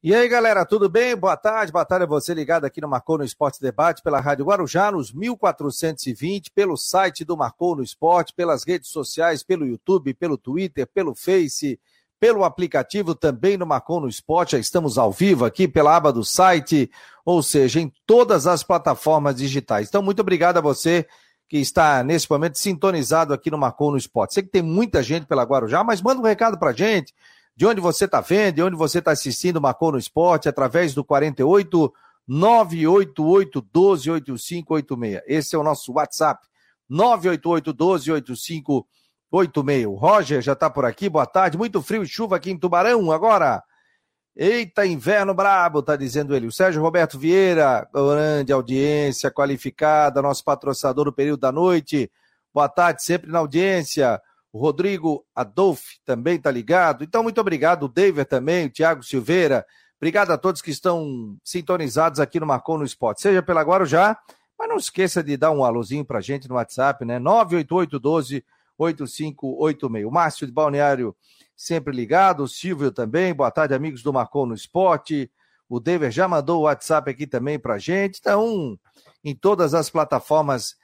E aí, galera, tudo bem? Boa tarde, boa tarde você ligado aqui no Marcou no Esporte Debate pela Rádio Guarujá, nos 1420, pelo site do Marcou no Esporte, pelas redes sociais, pelo YouTube, pelo Twitter, pelo Face, pelo aplicativo também no Marcou no Esporte. Já estamos ao vivo aqui pela aba do site, ou seja, em todas as plataformas digitais. Então, muito obrigado a você que está nesse momento sintonizado aqui no Marcou no Esporte. Sei que tem muita gente pela Guarujá, mas manda um recado pra gente de onde você está vendo, de onde você está assistindo Marcou no Esporte, através do 48 988 12 8586. Esse é o nosso WhatsApp, 988 12 8586. O Roger já está por aqui, boa tarde. Muito frio e chuva aqui em Tubarão agora. Eita, inverno brabo, tá dizendo ele. O Sérgio Roberto Vieira, grande audiência qualificada, nosso patrocinador no período da noite. Boa tarde, sempre na audiência. O Rodrigo Adolf também está ligado. Então, muito obrigado. O David também, o Tiago Silveira. Obrigado a todos que estão sintonizados aqui no Marcou no Esporte. Seja pela Guarujá, mas não esqueça de dar um alôzinho para gente no WhatsApp, né? 988 8586. O Márcio de Balneário sempre ligado. O Silvio também. Boa tarde, amigos do Marcou no Esporte. O David já mandou o WhatsApp aqui também para gente. Então, em todas as plataformas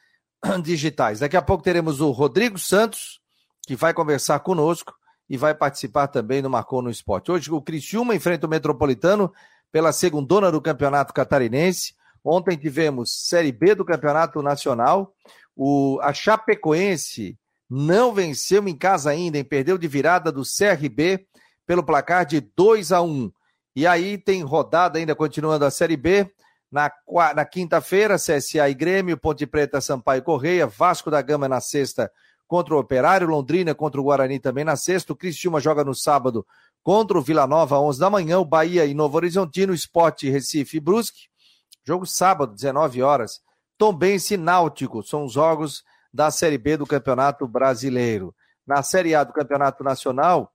digitais. Daqui a pouco teremos o Rodrigo Santos que vai conversar conosco e vai participar também do Marcou no Esporte. Hoje o Criciúma enfrenta o Metropolitano pela segundona do Campeonato Catarinense. Ontem tivemos Série B do Campeonato Nacional. O, a Chapecoense não venceu em casa ainda, hein? perdeu de virada do CRB pelo placar de 2 a 1. E aí tem rodada ainda continuando a Série B. Na, na quinta-feira, CSA e Grêmio, Ponte Preta, Sampaio Correia, Vasco da Gama na sexta, contra o Operário, Londrina contra o Guarani também na sexta, o Cristiúma joga no sábado contra o Vila Nova, 11 da manhã, o Bahia e Novo Horizontino, Esporte, Recife e Brusque, jogo sábado, 19 horas, Tombense e Náutico, são os jogos da Série B do Campeonato Brasileiro. Na Série A do Campeonato Nacional,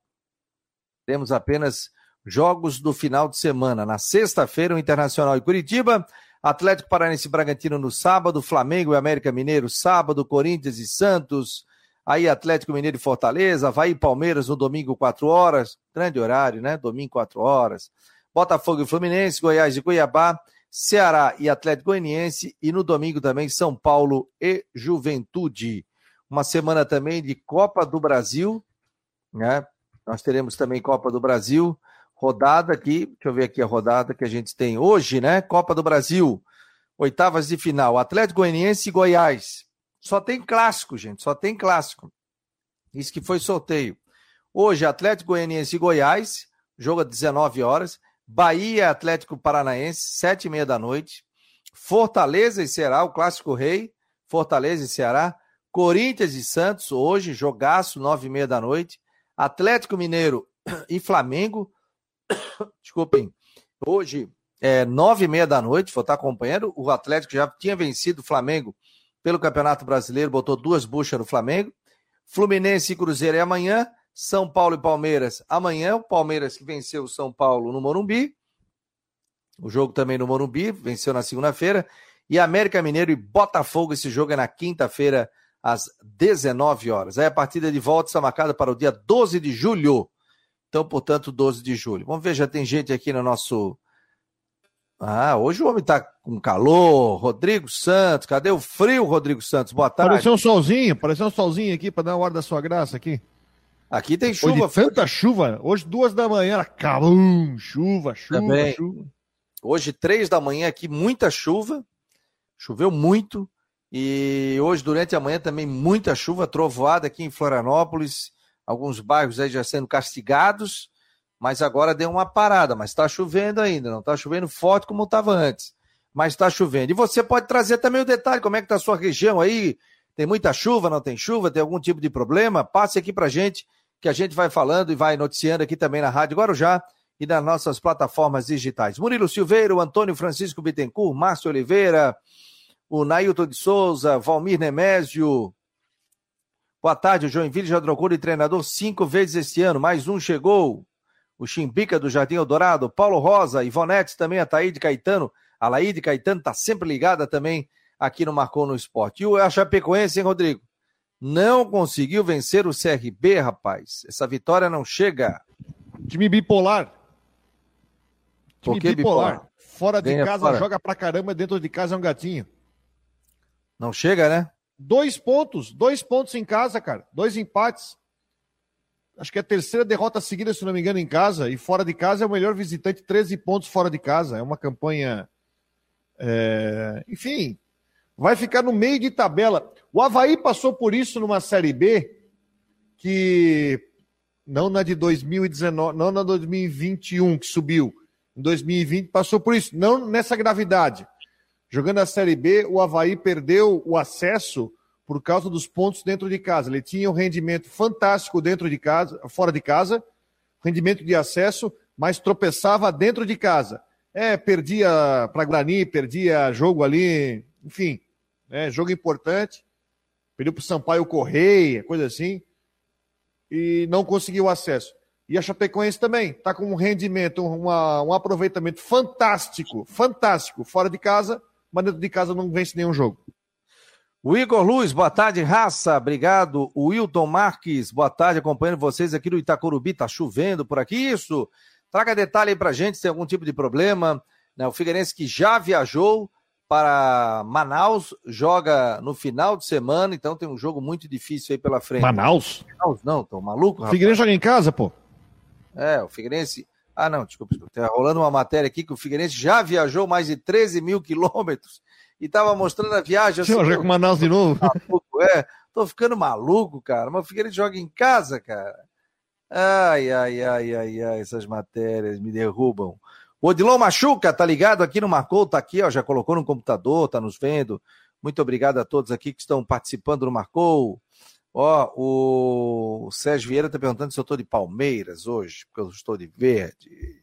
temos apenas jogos do final de semana. Na sexta-feira, o Internacional e Curitiba, Atlético Paranaense e Bragantino no sábado, Flamengo e América Mineiro sábado, Corinthians e Santos, Aí Atlético Mineiro e Fortaleza, vai Palmeiras no domingo, 4 horas. Grande horário, né? Domingo, 4 horas. Botafogo e Fluminense, Goiás e Cuiabá, Ceará e Atlético Goianiense. E no domingo também São Paulo e Juventude. Uma semana também de Copa do Brasil, né? Nós teremos também Copa do Brasil. Rodada aqui, deixa eu ver aqui a rodada que a gente tem hoje, né? Copa do Brasil, oitavas de final, Atlético Goianiense e Goiás. Só tem clássico, gente, só tem clássico. Isso que foi sorteio. Hoje, Atlético Goianiense e Goiás, jogo às 19 horas. Bahia Atlético Paranaense, 7 e meia da noite. Fortaleza e Ceará, o Clássico Rei. Fortaleza e Ceará. Corinthians e Santos, hoje, jogaço, 9 e meia da noite. Atlético Mineiro e Flamengo. Desculpem. Hoje, é, 9 e meia da noite, vou estar acompanhando. O Atlético já tinha vencido o Flamengo pelo Campeonato Brasileiro, botou duas buchas no Flamengo. Fluminense e Cruzeiro é amanhã. São Paulo e Palmeiras amanhã. O Palmeiras que venceu o São Paulo no Morumbi. O jogo também no Morumbi, venceu na segunda-feira. E América Mineiro e Botafogo, esse jogo é na quinta-feira, às 19 horas. Aí a partida de volta está marcada para o dia 12 de julho. Então, portanto, 12 de julho. Vamos ver, já tem gente aqui no nosso ah, hoje o homem tá com calor. Rodrigo Santos, cadê o frio, Rodrigo Santos? Boa tarde. Apareceu um solzinho, apareceu um solzinho aqui para dar uma hora da sua graça aqui. Aqui tem chuva. Hoje tanta chuva. Hoje, duas da manhã, calum, chuva, chuva, Também. chuva. Hoje, três da manhã aqui, muita chuva. Choveu muito. E hoje, durante a manhã, também muita chuva, trovoada aqui em Florianópolis. Alguns bairros aí já sendo castigados mas agora deu uma parada, mas está chovendo ainda, não está chovendo forte como estava antes, mas está chovendo. E você pode trazer também o detalhe, como é que está a sua região aí, tem muita chuva, não tem chuva, tem algum tipo de problema? Passe aqui para gente, que a gente vai falando e vai noticiando aqui também na Rádio Guarujá e nas nossas plataformas digitais. Murilo Silveira, o Antônio Francisco Bittencourt, Márcio Oliveira, o Nailton de Souza, Valmir Nemésio. Boa tarde, o Joinville já trocou de treinador cinco vezes este ano, mais um chegou o Chimbica do Jardim Eldorado, Paulo Rosa, Ivonete também, a Taíde Caetano, a Laíde Caetano está sempre ligada também aqui no Marcou no Esporte. E o Chapecoense, hein, Rodrigo? Não conseguiu vencer o CRB, rapaz. Essa vitória não chega. Time bipolar. Que bipolar? bipolar? Fora de Ganha casa, fora. joga pra caramba, dentro de casa é um gatinho. Não chega, né? Dois pontos, dois pontos em casa, cara. Dois empates. Acho que é a terceira derrota seguida, se não me engano, em casa. E fora de casa é o melhor visitante, 13 pontos fora de casa. É uma campanha. É... Enfim, vai ficar no meio de tabela. O Havaí passou por isso numa Série B, que não na de 2019, não na 2021 que subiu. Em 2020 passou por isso, não nessa gravidade. Jogando a Série B, o Havaí perdeu o acesso por causa dos pontos dentro de casa. Ele tinha um rendimento fantástico dentro de casa, fora de casa, rendimento de acesso, mas tropeçava dentro de casa. É, perdia para Guarani, perdia jogo ali, enfim, né, jogo importante. Perdeu para o Sampaio Correia, coisa assim, e não conseguiu acesso. E a Chapecoense também está com um rendimento, uma, um aproveitamento fantástico, fantástico, fora de casa, mas dentro de casa não vence nenhum jogo. O Igor Luz, boa tarde, raça. Obrigado. O Wilton Marques, boa tarde, acompanhando vocês aqui no Itacorubi. Tá chovendo por aqui, isso? Traga detalhe aí pra gente se tem algum tipo de problema. Né? O Figueirense que já viajou para Manaus, joga no final de semana, então tem um jogo muito difícil aí pela frente. Manaus? Manaus não, tô maluco, rapaz. O Figueirense joga em casa, pô? É, o Figueirense... Ah, não, desculpa, desculpa. Tá rolando uma matéria aqui que o Figueirense já viajou mais de 13 mil quilômetros e tava mostrando a viagem. Assim, Você com Manaus de novo? Maluco, é, tô ficando maluco, cara. Mas o Figueiredo joga em casa, cara. Ai, ai, ai, ai, ai, essas matérias me derrubam. O Odilon Machuca, tá ligado aqui no Marcou, tá aqui, ó, já colocou no computador, tá nos vendo. Muito obrigado a todos aqui que estão participando do Marcou. Ó, o Sérgio Vieira tá perguntando se eu tô de Palmeiras hoje, porque eu estou de verde.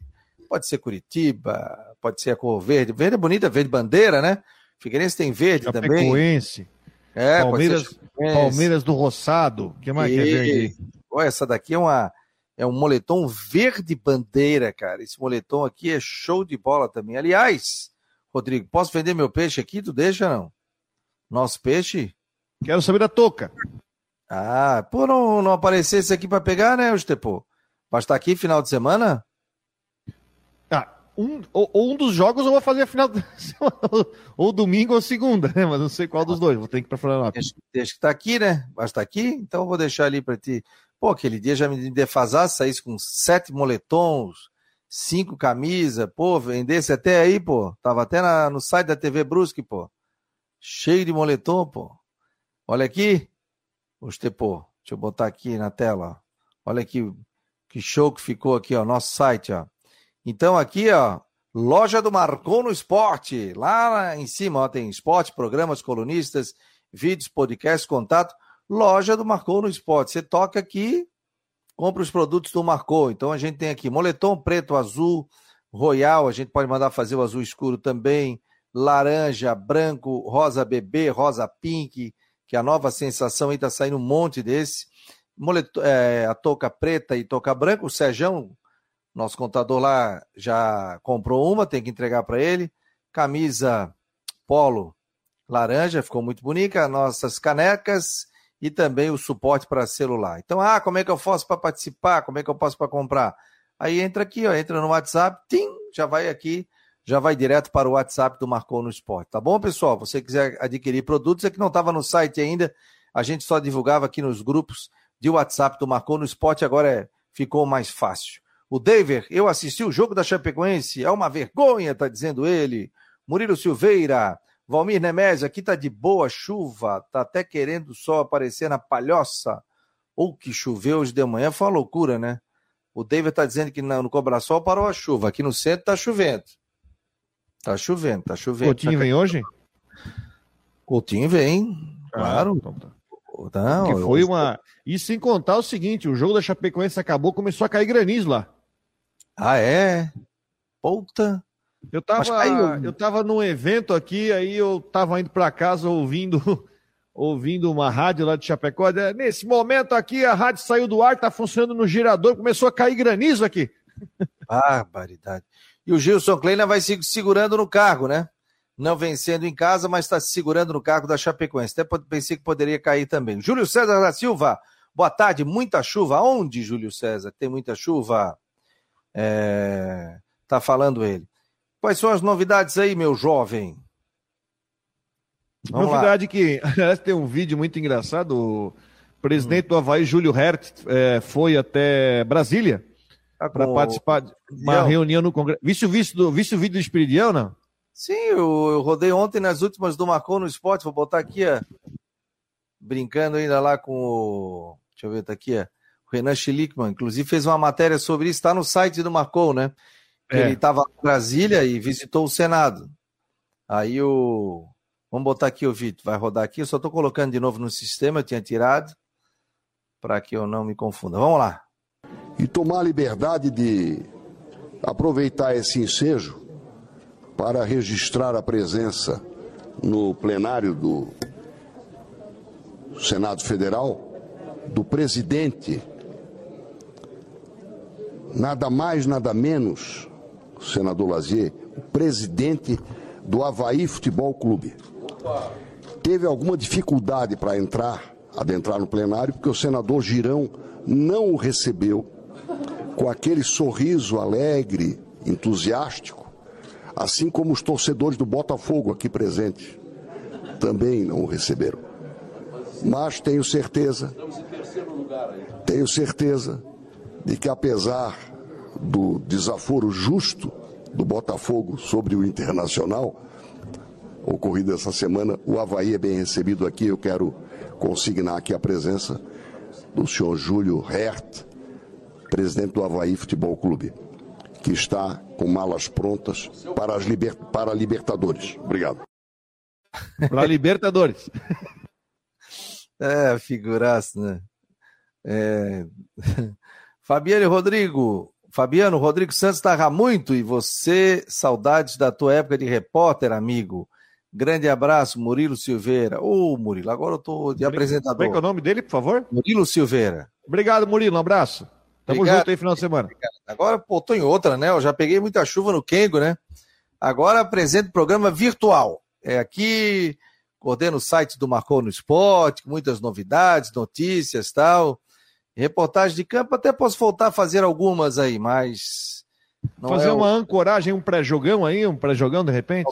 Pode ser Curitiba, pode ser a cor verde. Verde é bonita, verde bandeira, né? Figueirense tem verde Chapecoense. também. É, Palmeiras, Palmeiras do Roçado. O que mais e... que é verde? Olha, essa daqui é uma é um moletom verde bandeira, cara. Esse moletom aqui é show de bola também. Aliás, Rodrigo, posso vender meu peixe aqui? Tu deixa não? Nosso peixe? Quero saber da touca. Ah, pô, não, não aparecesse aqui para pegar, né, Estepô? Vai estar aqui final de semana? Um, ou, ou, um dos jogos eu vou fazer a final ou domingo ou segunda, né? Mas não sei qual dos dois, vou ter que ir pra Florianópolis. Deixa, que tá aqui, né? Mas tá aqui, então eu vou deixar ali para ti. Pô, aquele dia já me defasasse, saísse com sete moletons, cinco camisas, pô, vendesse até aí, pô. Tava até na, no site da TV Brusque, pô. Cheio de moletom, pô. Olha aqui. Gostei, pô. Deixa eu botar aqui na tela. Olha aqui que show que ficou aqui, ó, nosso site, ó. Então aqui, ó, loja do Marcou no Esporte. Lá em cima, ó, tem esporte, programas, colunistas, vídeos, podcasts, contato. Loja do Marcou no Esporte. Você toca aqui, compra os produtos do Marcou. Então a gente tem aqui moletom preto, azul, royal. A gente pode mandar fazer o azul escuro também. Laranja, branco, rosa bebê, rosa pink, que é a nova sensação aí tá saindo um monte desse. Moletom, é, a touca preta e touca branca. O Serjão nosso contador lá já comprou uma, tem que entregar para ele. Camisa polo laranja, ficou muito bonita. Nossas canecas e também o suporte para celular. Então, ah, como é que eu faço para participar? Como é que eu posso para comprar? Aí entra aqui, ó, entra no WhatsApp, tim, já vai aqui, já vai direto para o WhatsApp do Marcou no Esporte. Tá bom, pessoal? Você quiser adquirir produtos, é que não estava no site ainda, a gente só divulgava aqui nos grupos de WhatsApp do Marcou no Esporte, agora é, ficou mais fácil. O David, eu assisti o jogo da Chapecoense, é uma vergonha, tá dizendo ele. Murilo Silveira, Valmir Nemésio, aqui tá de boa chuva, tá até querendo só aparecer na palhoça. Ou que choveu hoje de manhã, foi uma loucura, né? O David tá dizendo que no Cobrasol parou a chuva, aqui no centro tá chovendo. Tá chovendo, tá chovendo. Coutinho tá... vem hoje? Coutinho vem, ah, claro. Então tá. Não, que foi eu... uma. E sem contar o seguinte: o jogo da Chapecoense acabou, começou a cair granizo lá. Ah, é? Puta. Eu tava, eu tava num evento aqui, aí eu tava indo para casa ouvindo ouvindo uma rádio lá de Chapecó. Nesse momento aqui, a rádio saiu do ar, tá funcionando no girador, começou a cair granizo aqui. Barbaridade. E o Gilson Kleina vai se segurando no cargo, né? Não vencendo em casa, mas está se segurando no cargo da Chapecoense. Até pensei que poderia cair também. Júlio César da Silva, boa tarde. Muita chuva. Onde, Júlio César? Tem muita chuva? É, tá falando ele. Quais são as novidades aí, meu jovem? Vamos Novidade lá. que, aliás, tem um vídeo muito engraçado. O presidente hum. do Havaí, Júlio Hert, é, foi até Brasília tá para participar de uma reunião no Congresso. Viste o, vice do, viste o vídeo do Espiridião, não? Sim, eu, eu, rodei ontem nas últimas do Marcon no Esporte. Vou botar aqui, ó, brincando ainda lá com o. Deixa eu ver, tá aqui, ó, Renan Schlickman. Inclusive fez uma matéria sobre isso, está no site do Marcon, né? É. Ele estava em Brasília e visitou o Senado. Aí o Vamos botar aqui o Vitor, vai rodar aqui. Eu só estou colocando de novo no sistema, eu tinha tirado, para que eu não me confunda. Vamos lá. E tomar a liberdade de aproveitar esse ensejo para registrar a presença no plenário do Senado Federal do presidente, nada mais, nada menos, senador Lazier, o presidente do Havaí Futebol Clube teve alguma dificuldade para entrar, adentrar no plenário, porque o senador Girão não o recebeu com aquele sorriso alegre, entusiástico, assim como os torcedores do Botafogo aqui presentes também não o receberam. Mas tenho certeza, tenho certeza de que apesar do desaforo justo do Botafogo sobre o Internacional, ocorrido essa semana. O Havaí é bem recebido aqui. Eu quero consignar aqui a presença do senhor Júlio Hert, presidente do Havaí Futebol Clube, que está com malas prontas para, as liber... para a Libertadores. Obrigado. Para a Libertadores. é, figuraça, né? É... Fabiano Rodrigo, Fabiano, Rodrigo Santos estava muito e você, saudades da tua época de repórter, amigo. Grande abraço, Murilo Silveira. Ô, oh, Murilo, agora eu tô de apresentador. Como é é o nome dele, por favor? Murilo Silveira. Obrigado, Murilo. Um abraço. Tamo Obrigado. junto aí final de semana. Obrigado. Agora, pô, tô em outra, né? Eu já peguei muita chuva no Kengo, né? Agora apresento programa virtual. É aqui, coordeno o site do Marcou no Esporte, com muitas novidades, notícias tal. Reportagem de campo, até posso voltar a fazer algumas aí, mas Fazer é uma o... ancoragem, um pré-jogão aí, um pré-jogão de repente?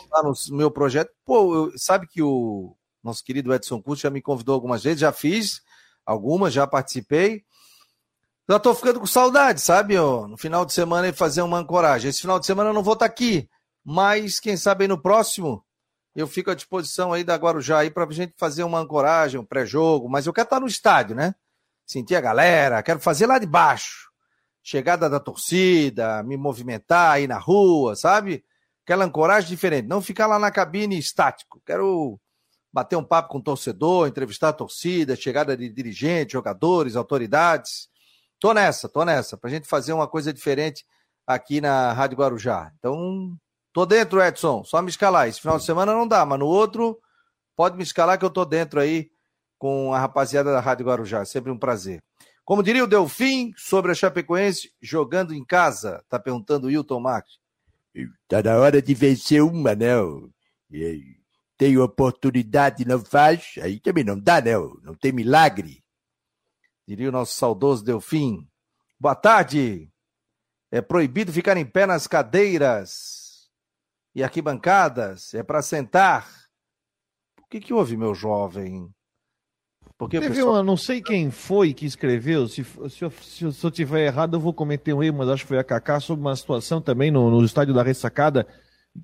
No meu projeto. Pô, eu, sabe que o nosso querido Edson Curso já me convidou algumas vezes, já fiz algumas, já participei. Já tô ficando com saudade, sabe? Ó, no final de semana fazer uma ancoragem. Esse final de semana eu não vou estar tá aqui, mas quem sabe aí no próximo eu fico à disposição aí da Guarujá aí pra gente fazer uma ancoragem, um pré-jogo, mas eu quero estar tá no estádio, né? Sentir a galera, quero fazer lá de baixo chegada da torcida, me movimentar aí na rua, sabe? Aquela ancoragem diferente, não ficar lá na cabine estático. Quero bater um papo com o torcedor, entrevistar a torcida, chegada de dirigentes, jogadores, autoridades. Tô nessa, tô nessa, pra gente fazer uma coisa diferente aqui na Rádio Guarujá. Então, tô dentro, Edson, só me escalar. Esse final de semana não dá, mas no outro, pode me escalar que eu tô dentro aí com a rapaziada da Rádio Guarujá. Sempre um prazer. Como diria o Delfim sobre a Chapecoense jogando em casa, tá perguntando o Hilton Marques. Tá na hora de vencer uma, né? Tem oportunidade não faz, aí também não dá, né? Não tem milagre. Diria o nosso saudoso Delfim. Boa tarde. É proibido ficar em pé nas cadeiras e arquibancadas. É para sentar. O que, que houve, meu jovem? Porque Teve pessoal... uma, não sei quem foi que escreveu, se, se, eu, se, eu, se eu tiver errado eu vou cometer um erro, mas acho que foi a Kaká, sobre uma situação também no, no estádio da Ressacada,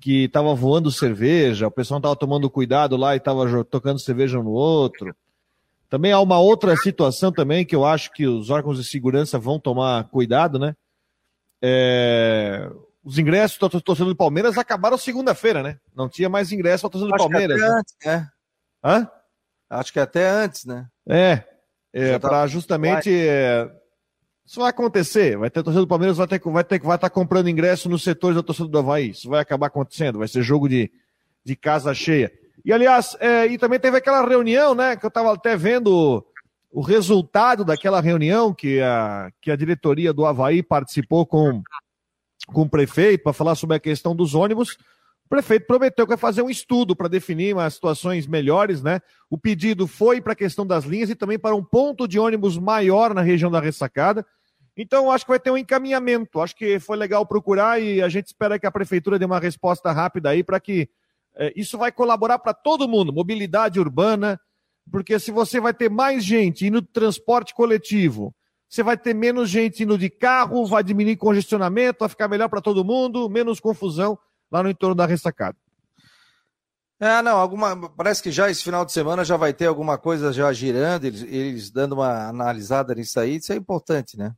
que estava voando cerveja, o pessoal estava tomando cuidado lá e estava tocando cerveja um no outro. Também há uma outra situação também que eu acho que os órgãos de segurança vão tomar cuidado, né? É... Os ingressos do torcedor do Palmeiras acabaram segunda-feira, né? Não tinha mais ingresso para torcedor do Palmeiras. Né? antes, né? Hã? Acho que até antes, né? É, é tá para justamente. É, isso vai acontecer. Vai ter torcida do Palmeiras vai ter vai ter vai estar tá comprando ingresso nos setores da torcida do Havaí. Isso vai acabar acontecendo. Vai ser jogo de, de casa cheia. E aliás, é, e também teve aquela reunião, né? Que eu estava até vendo o resultado daquela reunião que a, que a diretoria do Havaí participou com, com o prefeito para falar sobre a questão dos ônibus prefeito prometeu que vai fazer um estudo para definir umas situações melhores, né? O pedido foi para a questão das linhas e também para um ponto de ônibus maior na região da ressacada. Então, acho que vai ter um encaminhamento. Acho que foi legal procurar e a gente espera que a prefeitura dê uma resposta rápida aí para que é, isso vai colaborar para todo mundo, mobilidade urbana, porque se você vai ter mais gente indo transporte coletivo, você vai ter menos gente indo de carro, vai diminuir congestionamento, vai ficar melhor para todo mundo, menos confusão lá no entorno da ressacada. É, não, alguma. Parece que já esse final de semana já vai ter alguma coisa já girando, eles, eles dando uma analisada nisso aí, isso é importante, né?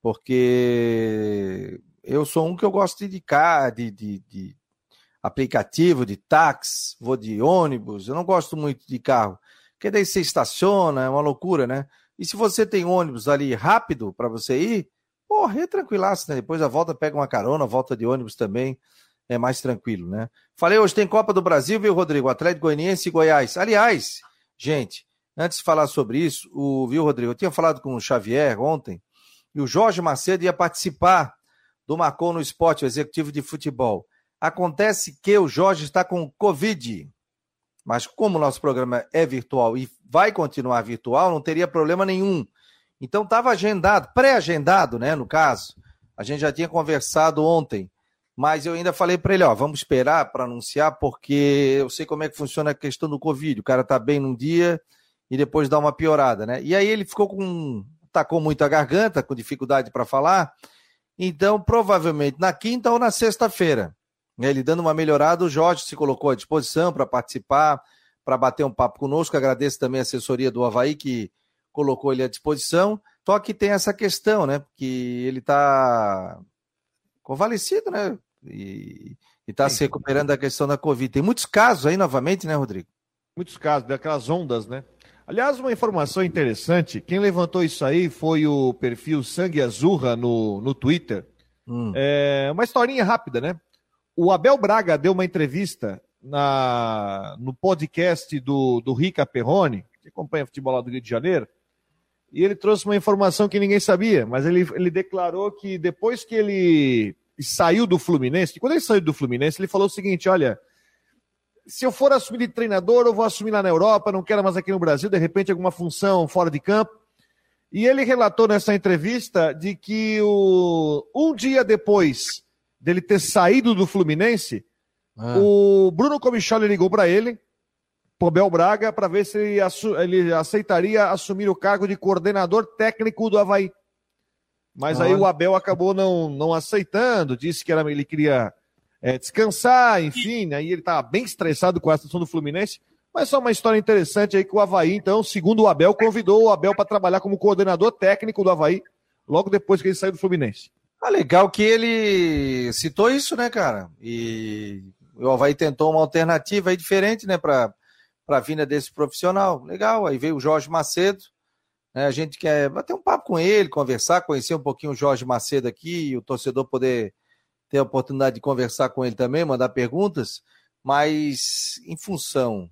Porque eu sou um que eu gosto de indicar, de, de, de aplicativo, de táxi, vou de ônibus, eu não gosto muito de carro. Porque daí você estaciona, é uma loucura, né? E se você tem ônibus ali rápido para você ir, porra, é tranquilaço, né? Depois a volta pega uma carona, volta de ônibus também é mais tranquilo, né? Falei, hoje tem Copa do Brasil, viu, Rodrigo? Atlético Goianiense e Goiás. Aliás, gente, antes de falar sobre isso, o, viu, Rodrigo? Eu tinha falado com o Xavier ontem, e o Jorge Macedo ia participar do Marcou no Esporte, o executivo de futebol. Acontece que o Jorge está com Covid, mas como o nosso programa é virtual e vai continuar virtual, não teria problema nenhum. Então estava agendado, pré-agendado, né, no caso. A gente já tinha conversado ontem mas eu ainda falei para ele, ó, vamos esperar para anunciar, porque eu sei como é que funciona a questão do Covid. O cara tá bem num dia e depois dá uma piorada, né? E aí ele ficou com. tacou muito a garganta, com dificuldade para falar. Então, provavelmente na quinta ou na sexta-feira. Né, ele dando uma melhorada, o Jorge se colocou à disposição para participar, para bater um papo conosco. Agradeço também a assessoria do Havaí que colocou ele à disposição. Só que tem essa questão, né? Que ele está convalescido, né? E está se recuperando da questão da Covid. Tem muitos casos aí novamente, né, Rodrigo? Muitos casos, daquelas ondas, né? Aliás, uma informação interessante: quem levantou isso aí foi o perfil Sangue Azurra no, no Twitter. Hum. É uma historinha rápida, né? O Abel Braga deu uma entrevista na, no podcast do, do Rica Perrone, que acompanha futebol lá do Rio de Janeiro, e ele trouxe uma informação que ninguém sabia, mas ele, ele declarou que depois que ele e saiu do Fluminense, quando ele saiu do Fluminense, ele falou o seguinte: olha, se eu for assumir de treinador, eu vou assumir lá na Europa, não quero mais aqui no Brasil, de repente alguma função fora de campo. E ele relatou nessa entrevista de que o, um dia depois dele ter saído do Fluminense, ah. o Bruno Comicholi ligou para ele, pro Bel Braga, para ver se ele, ele, aceitaria assumir o cargo de coordenador técnico do Havaí. Mas aí o Abel acabou não, não aceitando, disse que era, ele queria é, descansar, enfim, aí ele estava bem estressado com a situação do Fluminense. Mas só uma história interessante aí que o Havaí, então, segundo o Abel, convidou o Abel para trabalhar como coordenador técnico do Havaí, logo depois que ele saiu do Fluminense. Ah, legal que ele citou isso, né, cara? E o Havaí tentou uma alternativa aí diferente, né, para a vinda desse profissional. Legal, aí veio o Jorge Macedo, né? A gente quer bater um papo com ele, conversar, conhecer um pouquinho o Jorge Macedo aqui, e o torcedor poder ter a oportunidade de conversar com ele também, mandar perguntas, mas em função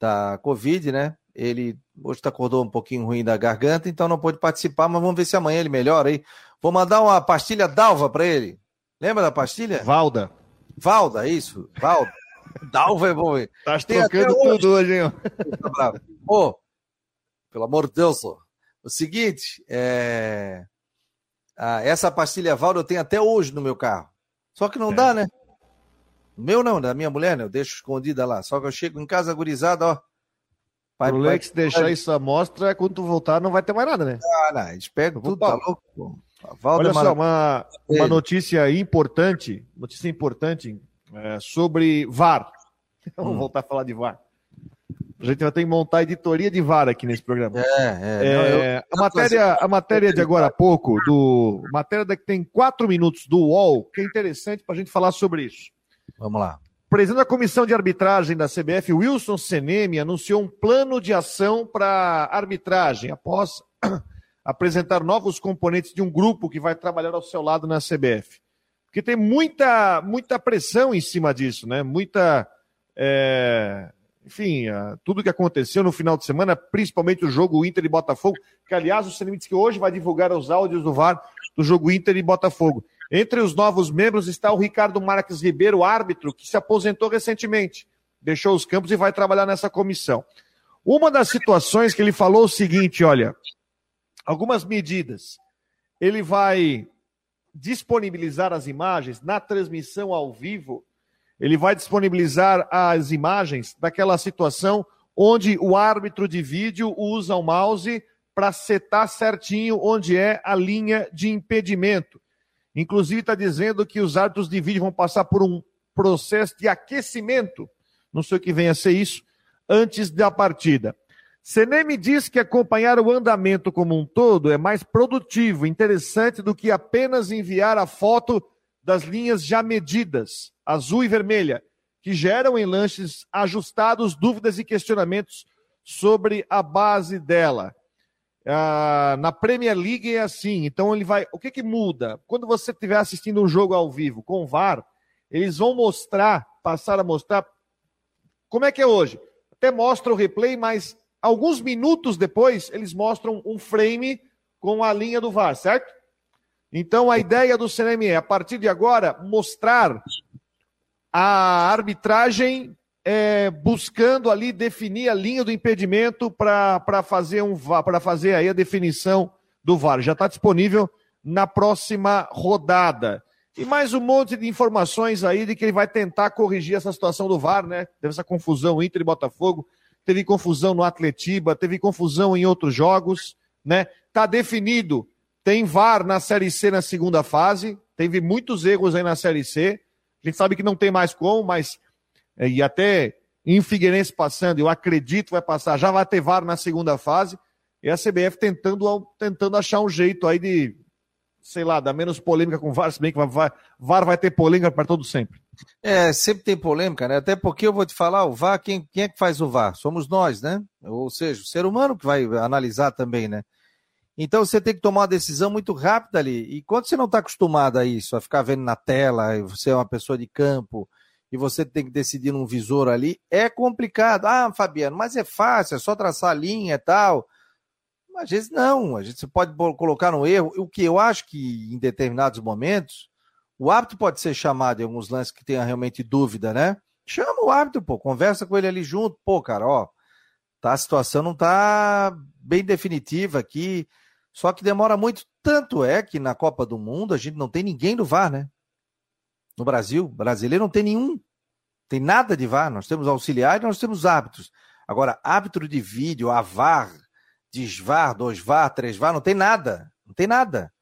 da Covid, né? Ele hoje tá acordou um pouquinho ruim da garganta, então não pôde participar, mas vamos ver se amanhã ele melhora aí. Vou mandar uma pastilha Dalva para ele. Lembra da pastilha? Valda. Valda, isso. Valda. Dalva é bom. Tá trocando tudo hoje, hein? Ô, oh, pelo amor de Deus, ó. O seguinte, é... ah, essa pastilha Valdo eu tenho até hoje no meu carro. Só que não é. dá, né? O meu não, da minha mulher, né? Eu deixo escondida lá. Só que eu chego em casa agorizado, ó. Pai, o Lex deixar isso à mostra, quando tu voltar, não vai ter mais nada, né? Ah, não, a gente pega tudo, tá louco. Olha só, uma, uma notícia importante, notícia importante é, sobre VAR. Vamos hum. voltar a falar de VAR. A gente vai ter que montar a editoria de VAR aqui nesse programa. É, é. é eu... a, matéria, a matéria de agora há pouco, do matéria que tem quatro minutos do UOL, que é interessante para a gente falar sobre isso. Vamos lá. O presidente da comissão de arbitragem da CBF, Wilson Seneme, anunciou um plano de ação para arbitragem após apresentar novos componentes de um grupo que vai trabalhar ao seu lado na CBF. Porque tem muita, muita pressão em cima disso, né? Muita. É enfim, uh, tudo que aconteceu no final de semana, principalmente o jogo Inter e Botafogo, que aliás o disse que hoje vai divulgar os áudios do VAR do jogo Inter e Botafogo. Entre os novos membros está o Ricardo Marques Ribeiro, árbitro, que se aposentou recentemente, deixou os campos e vai trabalhar nessa comissão. Uma das situações que ele falou é o seguinte, olha, algumas medidas. ele vai disponibilizar as imagens na transmissão ao vivo. Ele vai disponibilizar as imagens daquela situação onde o árbitro de vídeo usa o mouse para setar certinho onde é a linha de impedimento. Inclusive está dizendo que os árbitros de vídeo vão passar por um processo de aquecimento, não sei o que vem a ser isso, antes da partida. Seneme diz que acompanhar o andamento como um todo é mais produtivo, interessante do que apenas enviar a foto das linhas já medidas, azul e vermelha, que geram em lanches ajustados dúvidas e questionamentos sobre a base dela. Ah, na Premier League é assim, então ele vai. O que, que muda? Quando você estiver assistindo um jogo ao vivo com o VAR, eles vão mostrar, passar a mostrar como é que é hoje. Até mostra o replay, mas Alguns minutos depois, eles mostram um frame com a linha do VAR, certo? Então, a ideia do CNM é, a partir de agora, mostrar a arbitragem é, buscando ali definir a linha do impedimento para fazer um fazer aí a definição do VAR. Já está disponível na próxima rodada. E mais um monte de informações aí de que ele vai tentar corrigir essa situação do VAR, né? Teve essa confusão Inter e Botafogo teve confusão no Atletiba, teve confusão em outros jogos, né? Tá definido. Tem VAR na Série C na segunda fase, teve muitos erros aí na Série C. A gente sabe que não tem mais como, mas é, e até em Figueirense passando, eu acredito vai passar, já vai ter VAR na segunda fase. E a CBF tentando, tentando achar um jeito aí de, sei lá, dar menos polêmica com o VAR, se bem que VAR, VAR vai ter polêmica para todo sempre. É, sempre tem polêmica, né? Até porque eu vou te falar, o VAR, quem, quem é que faz o VAR? Somos nós, né? Ou seja, o ser humano que vai analisar também, né? Então você tem que tomar uma decisão muito rápida ali. E quando você não está acostumado a isso, a ficar vendo na tela, você é uma pessoa de campo, e você tem que decidir num visor ali, é complicado. Ah, Fabiano, mas é fácil, é só traçar a linha e tal. Às vezes não, a gente pode colocar no erro. O que eu acho que em determinados momentos o árbitro pode ser chamado em alguns lances que tenha realmente dúvida, né? Chama o árbitro, pô, conversa com ele ali junto. Pô, cara, ó, tá, a situação não tá bem definitiva aqui. Só que demora muito. Tanto é que na Copa do Mundo a gente não tem ninguém do VAR, né? No Brasil, brasileiro não tem nenhum. Tem nada de VAR. Nós temos auxiliares, nós temos árbitros. Agora, árbitro de vídeo, a VAR, desvar, dois VAR, três VAR, não tem nada. Não tem nada.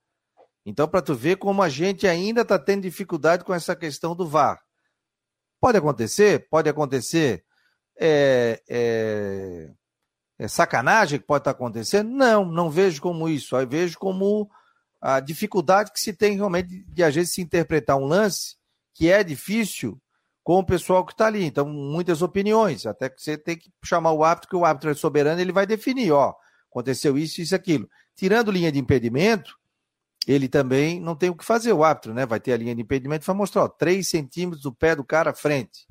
Então, para tu ver como a gente ainda está tendo dificuldade com essa questão do VAR. Pode acontecer? Pode acontecer. É, é, é sacanagem que pode estar tá acontecendo? Não, não vejo como isso. Eu vejo como a dificuldade que se tem realmente de a gente se interpretar um lance que é difícil com o pessoal que está ali. Então, muitas opiniões. Até que você tem que chamar o árbitro, que o árbitro é soberano, ele vai definir, ó, aconteceu isso, isso, aquilo. Tirando linha de impedimento, ele também não tem o que fazer, o árbitro, né? Vai ter a linha de impedimento, vai mostrar, ó, 3 centímetros do pé do cara à frente.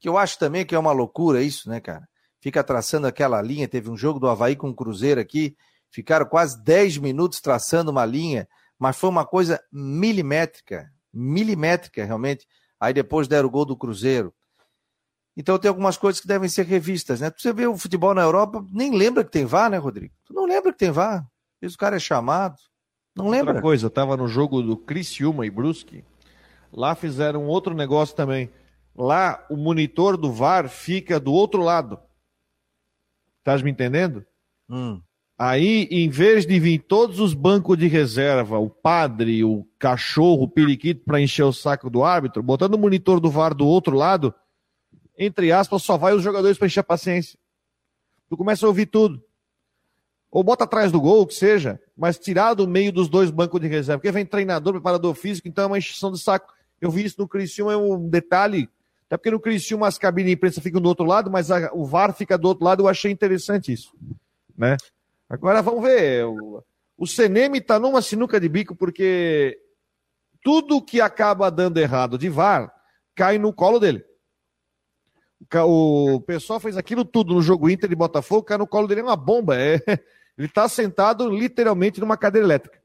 Que eu acho também que é uma loucura isso, né, cara? Fica traçando aquela linha. Teve um jogo do Havaí com o Cruzeiro aqui, ficaram quase 10 minutos traçando uma linha, mas foi uma coisa milimétrica, milimétrica realmente. Aí depois deram o gol do Cruzeiro. Então tem algumas coisas que devem ser revistas, né? Você vê o futebol na Europa, nem lembra que tem VAR, né, Rodrigo? Tu não lembra que tem VAR. Esse cara é chamado. Não lembra? Outra coisa, tava no jogo do Criciúma e Brusque. Lá fizeram outro negócio também. Lá o monitor do VAR fica do outro lado. Estás me entendendo? Hum. Aí, em vez de vir todos os bancos de reserva, o padre, o cachorro, o periquito para encher o saco do árbitro, botando o monitor do VAR do outro lado, entre aspas, só vai os jogadores para encher a paciência. Tu começa a ouvir tudo ou bota atrás do gol, que seja, mas tirar do meio dos dois bancos de reserva, porque vem treinador, preparador físico, então é uma extinção de saco. Eu vi isso no Criciúma, é um detalhe, até porque no Criciúma as cabines de imprensa ficam do outro lado, mas a, o VAR fica do outro lado, eu achei interessante isso, né? Agora vamos ver, o, o Seneme tá numa sinuca de bico, porque tudo que acaba dando errado de VAR cai no colo dele. O pessoal fez aquilo tudo no jogo Inter de Botafogo, cai no colo dele é uma bomba. É, ele está sentado literalmente numa cadeira elétrica.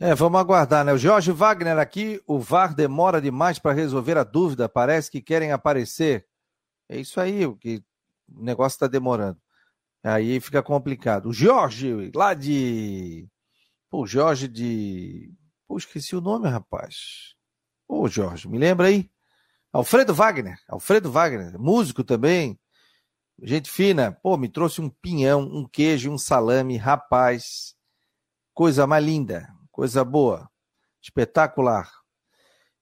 É, vamos aguardar, né? O Jorge Wagner aqui, o VAR demora demais para resolver a dúvida, parece que querem aparecer. É isso aí, o que o negócio está demorando. Aí fica complicado. O Jorge, lá de Pô, Jorge de. Pô, esqueci o nome, rapaz. Ô, Jorge, me lembra aí? Alfredo Wagner. Alfredo Wagner, músico também. Gente fina. Pô, me trouxe um pinhão, um queijo, um salame, rapaz. Coisa mais linda, coisa boa. Espetacular.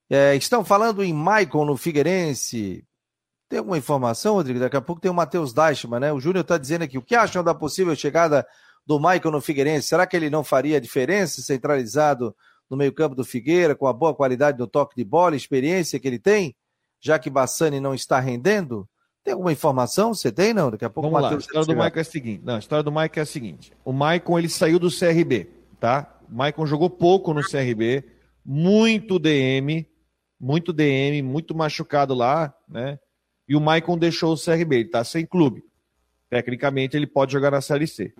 É, estão falando em Maicon no Figueirense. Tem alguma informação, Rodrigo? Daqui a pouco tem o Matheus Deichmann, né? O Júnior está dizendo aqui. O que acham da possível chegada do Maicon no Figueirense? Será que ele não faria diferença centralizado no meio-campo do Figueira, com a boa qualidade do toque de bola, experiência que ele tem, já que Bassani não está rendendo? Tem alguma informação? Você tem, não? Daqui a pouco Vamos o Matheus. A história do Maicon é a seguinte. Não, a história do Maicon é a seguinte. O Maicon ele saiu do CRB, tá? Maicon jogou pouco no CRB, muito DM, muito DM, muito machucado lá, né? E o Maicon deixou o CRB, ele tá sem clube. Tecnicamente, ele pode jogar na Série C.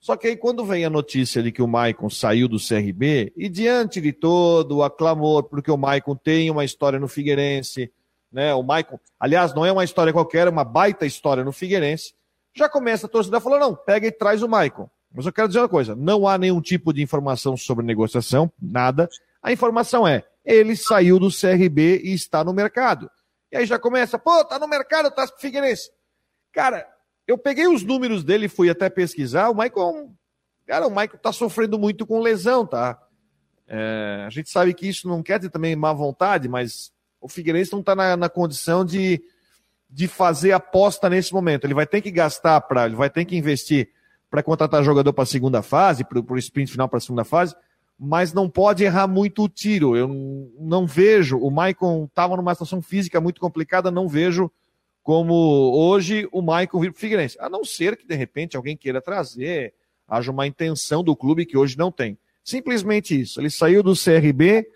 Só que aí, quando vem a notícia de que o Maicon saiu do CRB, e diante de todo o aclamor, porque o Maicon tem uma história no Figueirense, né? O Maicon, aliás, não é uma história qualquer, é uma baita história no Figueirense. Já começa a torcida falar: não, pega e traz o Maicon. Mas eu quero dizer uma coisa: não há nenhum tipo de informação sobre negociação, nada. A informação é: ele saiu do CRB e está no mercado. E aí já começa, pô, tá no mercado, tá Figueirense. Cara, eu peguei os números dele fui até pesquisar. O Michael, cara, o Michael tá sofrendo muito com lesão, tá? É, a gente sabe que isso não quer ter também má vontade, mas o Figueirense não está na, na, condição de, de fazer aposta nesse momento. Ele vai ter que gastar para, ele vai ter que investir para contratar jogador para a segunda fase, para o sprint final para a segunda fase mas não pode errar muito o tiro. Eu não vejo. O Maicon estava numa situação física muito complicada, não vejo como hoje o Maicon vir para o Figueirense. A não ser que, de repente, alguém queira trazer, haja uma intenção do clube que hoje não tem. Simplesmente isso. Ele saiu do CRB,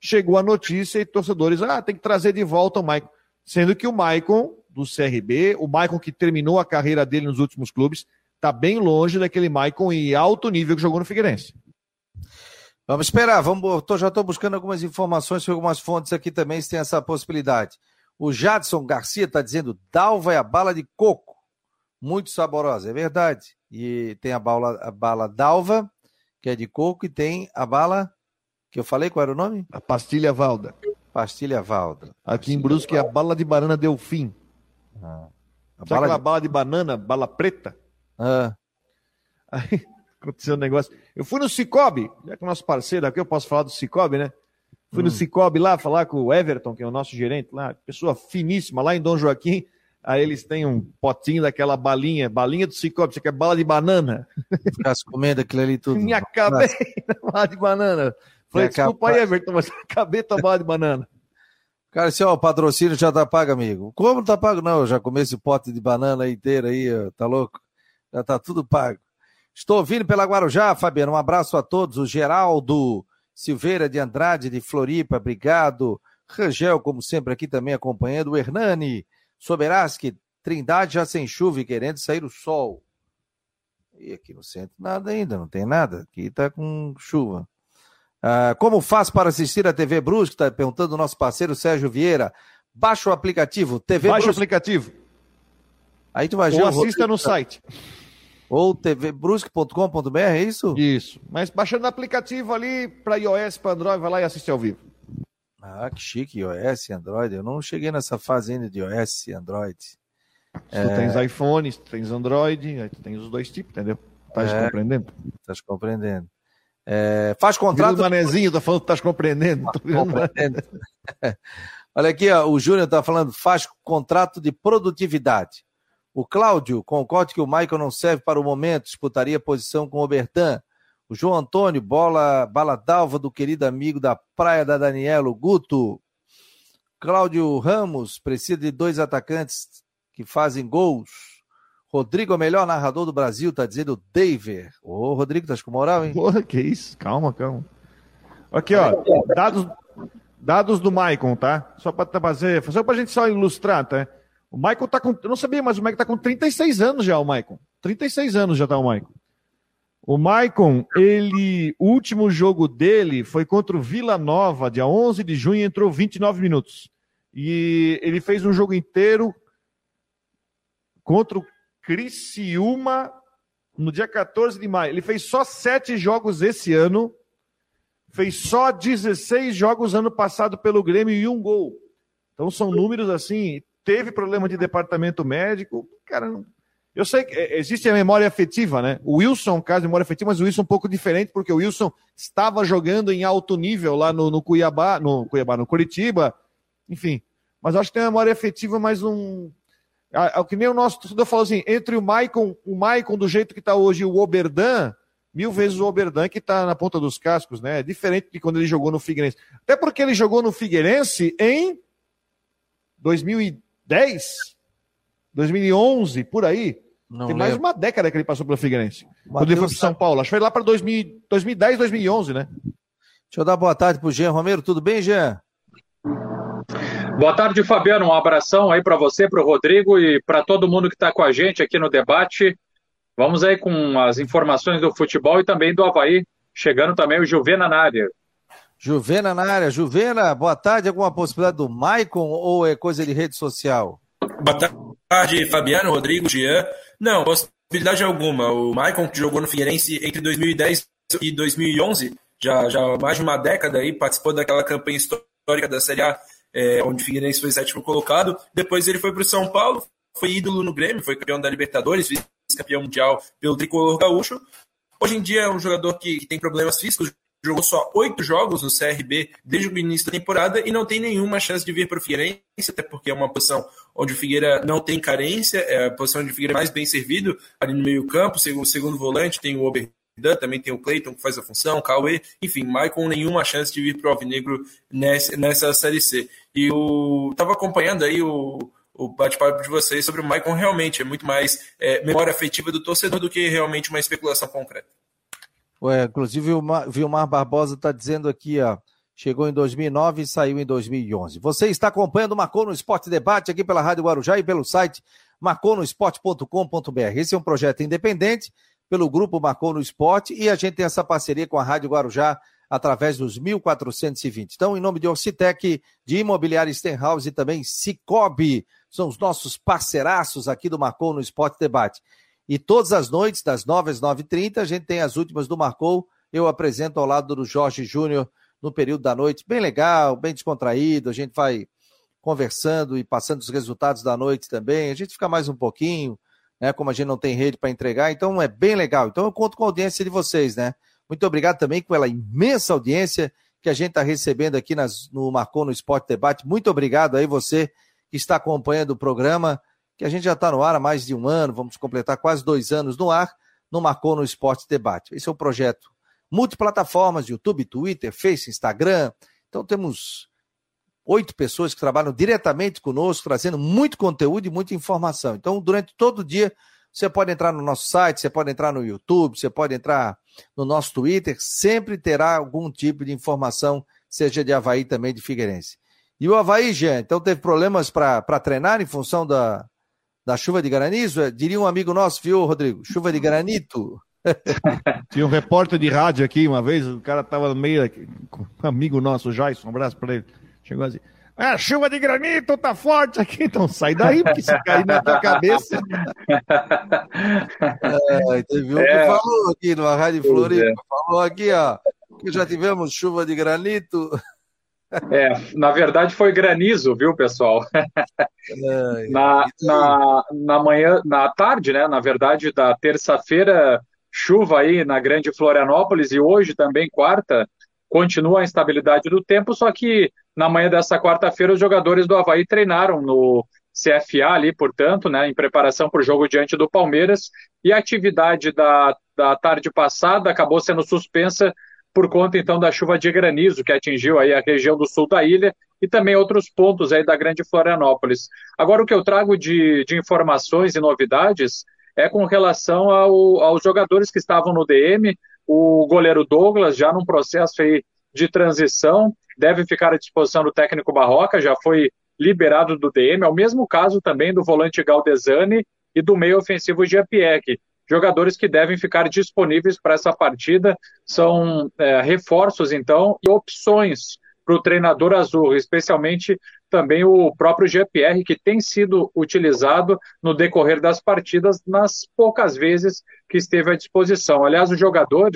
chegou a notícia e torcedores, ah, tem que trazer de volta o Maicon. Sendo que o Maicon do CRB, o Maicon que terminou a carreira dele nos últimos clubes, está bem longe daquele Maicon em alto nível que jogou no Figueirense. Vamos esperar, vamos, tô, já estou buscando algumas informações sobre algumas fontes aqui também, se tem essa possibilidade. O Jadson Garcia está dizendo: Dalva é a bala de coco, muito saborosa, é verdade. E tem a bala, a bala Dalva, que é de coco, e tem a bala que eu falei, qual era o nome? A pastilha Valda. Pastilha Valda. Aqui em Brusque é a bala de banana Delfim. Ah. A Sabe bala aquela de... bala de banana, bala preta? Ah. Aí, aconteceu um negócio. Eu fui no Cicobi, já que o nosso parceiro aqui, eu posso falar do Cicobi, né? Fui hum. no Cicobi lá falar com o Everton, que é o nosso gerente lá, pessoa finíssima, lá em Dom Joaquim. Aí eles têm um potinho daquela balinha, balinha do Cicobi, você quer bala de banana? Ficasse comendo aquilo ali tudo. Me acabei na bala de banana. Falei, desculpa aí, Everton, mas acabei tua bala de banana. Cara, ó, o patrocínio já tá pago, amigo. Como não tá pago? Não, eu já comi esse pote de banana inteiro aí, tá louco? Já tá tudo pago. Estou ouvindo pela Guarujá, Fabiano. Um abraço a todos. O Geraldo Silveira de Andrade, de Floripa, obrigado. Rangel, como sempre, aqui também acompanhando. O Hernani Soberaski, Trindade já sem chuva e querendo sair o sol. E aqui no centro nada ainda, não tem nada. Aqui tá com chuva. Ah, como faz para assistir a TV Brusque? Está perguntando o nosso parceiro Sérgio Vieira. Baixa o aplicativo, TV Baixa Brusque. o aplicativo. Aí tu vai Ou assista no site. Ou tvbrusque.com.br, é isso? Isso. Mas baixando o aplicativo ali para iOS, para Android, vai lá e assiste ao vivo. Ah, que chique, iOS e Android. Eu não cheguei nessa fase ainda de iOS e Android. Tu é... tens iPhone, tu tens Android, aí tu tens os dois tipos, entendeu? Estás é... compreendendo? Estás compreendendo. É... Faz contrato. O manezinho tá falando que estás compreendendo. compreendendo. Olha aqui, ó, o Júnior está falando, faz contrato de produtividade. O Cláudio concorda que o Michael não serve para o momento, disputaria posição com o Bertan. O João Antônio, bola, bala d'alva do querido amigo da Praia da Daniela, Guto. Cláudio Ramos, precisa de dois atacantes que fazem gols. Rodrigo é o melhor narrador do Brasil, tá dizendo David. Ô, Rodrigo, tá com moral, hein? Porra, que isso? Calma, calma. Aqui, ó, dados, dados do Maicon, tá? Só para fazer, só pra gente só ilustrar, tá? O Michael tá com. Eu não sabia, mas o Michael tá com 36 anos já, o Michael. 36 anos já tá o Michael. O Maicon, ele, o último jogo dele foi contra o Vila Nova, dia 11 de junho, entrou 29 minutos. E ele fez um jogo inteiro contra o Criciúma no dia 14 de maio. Ele fez só sete jogos esse ano, fez só 16 jogos ano passado pelo Grêmio e um gol. Então são números assim. Teve problema de departamento médico. Cara, eu sei que é, existe a memória afetiva, né? O Wilson, caso de memória afetiva, mas o Wilson é um pouco diferente, porque o Wilson estava jogando em alto nível lá no, no Cuiabá, no Cuiabá, no Curitiba, enfim. Mas acho que tem uma memória afetiva, mas um. É que nem o nosso torcedor falou assim: entre o Maicon, o Maicon do jeito que está hoje e o Oberdan, mil vezes o Oberdan que está na ponta dos cascos, né? Diferente de quando ele jogou no Figueirense. Até porque ele jogou no Figueirense em 2010, 2011, por aí. Não Tem lembro. mais uma década que ele passou pelo Figueirense. Mateus quando ele foi para São Paulo. Acho que foi lá para 2010, 2011, né? Deixa eu dar boa tarde pro Jean Romero. Tudo bem, Jean? Boa tarde, Fabiano. Um abração aí para você, para o Rodrigo e para todo mundo que está com a gente aqui no debate. Vamos aí com as informações do futebol e também do Havaí. Chegando também o Juvena na área. Juvena na área. Juvena, boa tarde. Alguma possibilidade do Maicon ou é coisa de rede social? Boa tarde, Fabiano, Rodrigo, Jean. Não, possibilidade alguma. O Maicon, que jogou no Figueirense entre 2010 e 2011, já, já mais de uma década aí, participou daquela campanha histórica da Série A é, onde o Figueirense foi sétimo colocado. Depois ele foi para o São Paulo, foi ídolo no Grêmio, foi campeão da Libertadores, vice-campeão mundial pelo tricolor gaúcho. Hoje em dia é um jogador que, que tem problemas físicos, jogou só oito jogos no CRB desde o início da temporada e não tem nenhuma chance de vir para o Figueirense, até porque é uma posição onde o Figueira não tem carência, é a posição onde o Figueira é mais bem servido ali no meio campo, segundo, segundo volante tem o Ober também tem o Cleiton que faz a função, o Cauê, enfim, Maicon nenhuma chance de vir para o Alvinegro nessa, nessa Série C. E eu estava acompanhando aí o, o bate-papo de vocês sobre o Maicon, realmente é muito mais é, memória afetiva do torcedor do que realmente uma especulação concreta. Inclusive o Vilmar Barbosa está dizendo aqui, ó, chegou em 2009 e saiu em 2011. Você está acompanhando o Marcou no Esporte Debate aqui pela Rádio Guarujá e pelo site marconosport.com.br. Esse é um projeto independente pelo grupo Marcou no Esporte e a gente tem essa parceria com a Rádio Guarujá através dos 1420. Então, em nome de Orcitec, de Imobiliária Stenhouse e também Cicobi, são os nossos parceiraços aqui do Marcou no Esporte Debate. E todas as noites, das 9 às 9h30, a gente tem as últimas do Marcou. Eu apresento ao lado do Jorge Júnior no período da noite. Bem legal, bem descontraído. A gente vai conversando e passando os resultados da noite também. A gente fica mais um pouquinho, né? Como a gente não tem rede para entregar, então é bem legal. Então eu conto com a audiência de vocês, né? Muito obrigado também pela imensa audiência que a gente está recebendo aqui nas, no Marcou no Esporte Debate. Muito obrigado aí você que está acompanhando o programa, que a gente já está no ar há mais de um ano, vamos completar quase dois anos no ar, no Marcou no Esporte Debate. Esse é o projeto multiplataformas, YouTube, Twitter, Face, Instagram. Então temos oito pessoas que trabalham diretamente conosco, trazendo muito conteúdo e muita informação. Então, durante todo o dia, você pode entrar no nosso site, você pode entrar no YouTube, você pode entrar no nosso Twitter, sempre terá algum tipo de informação, seja de Havaí também de Figueirense. E o Havaí, Jean, então teve problemas para treinar em função da, da chuva de granizo? É, diria um amigo nosso, viu, Rodrigo? Chuva de granito. Tinha um repórter de rádio aqui uma vez, o cara estava no meio, um amigo nosso, Jason, um abraço para ele. Chegou assim, a chuva de granito tá forte aqui, então sai daí, porque se cair na tua cabeça. É, teve um é. que falou aqui no Rádio Floripa, é. falou aqui, ó, que já tivemos chuva de granito. É, na verdade foi granizo, viu, pessoal? Na, na, na manhã, na tarde, né? Na verdade, da terça-feira, chuva aí na Grande Florianópolis e hoje também, quarta, continua a instabilidade do tempo, só que na manhã dessa quarta-feira, os jogadores do Havaí treinaram no CFA ali, portanto, né, em preparação para o jogo diante do Palmeiras, e a atividade da, da tarde passada acabou sendo suspensa por conta então da chuva de granizo que atingiu aí a região do sul da ilha e também outros pontos aí da Grande Florianópolis. Agora o que eu trago de, de informações e novidades é com relação ao, aos jogadores que estavam no DM, o goleiro Douglas já num processo aí de transição, deve ficar à disposição do técnico Barroca, já foi liberado do DM. É o mesmo caso também do volante Galdesani e do meio ofensivo Giapiec. Jogadores que devem ficar disponíveis para essa partida. São é, reforços, então, e opções para o treinador azul, especialmente também o próprio GPR, que tem sido utilizado no decorrer das partidas nas poucas vezes que esteve à disposição. Aliás, o jogador,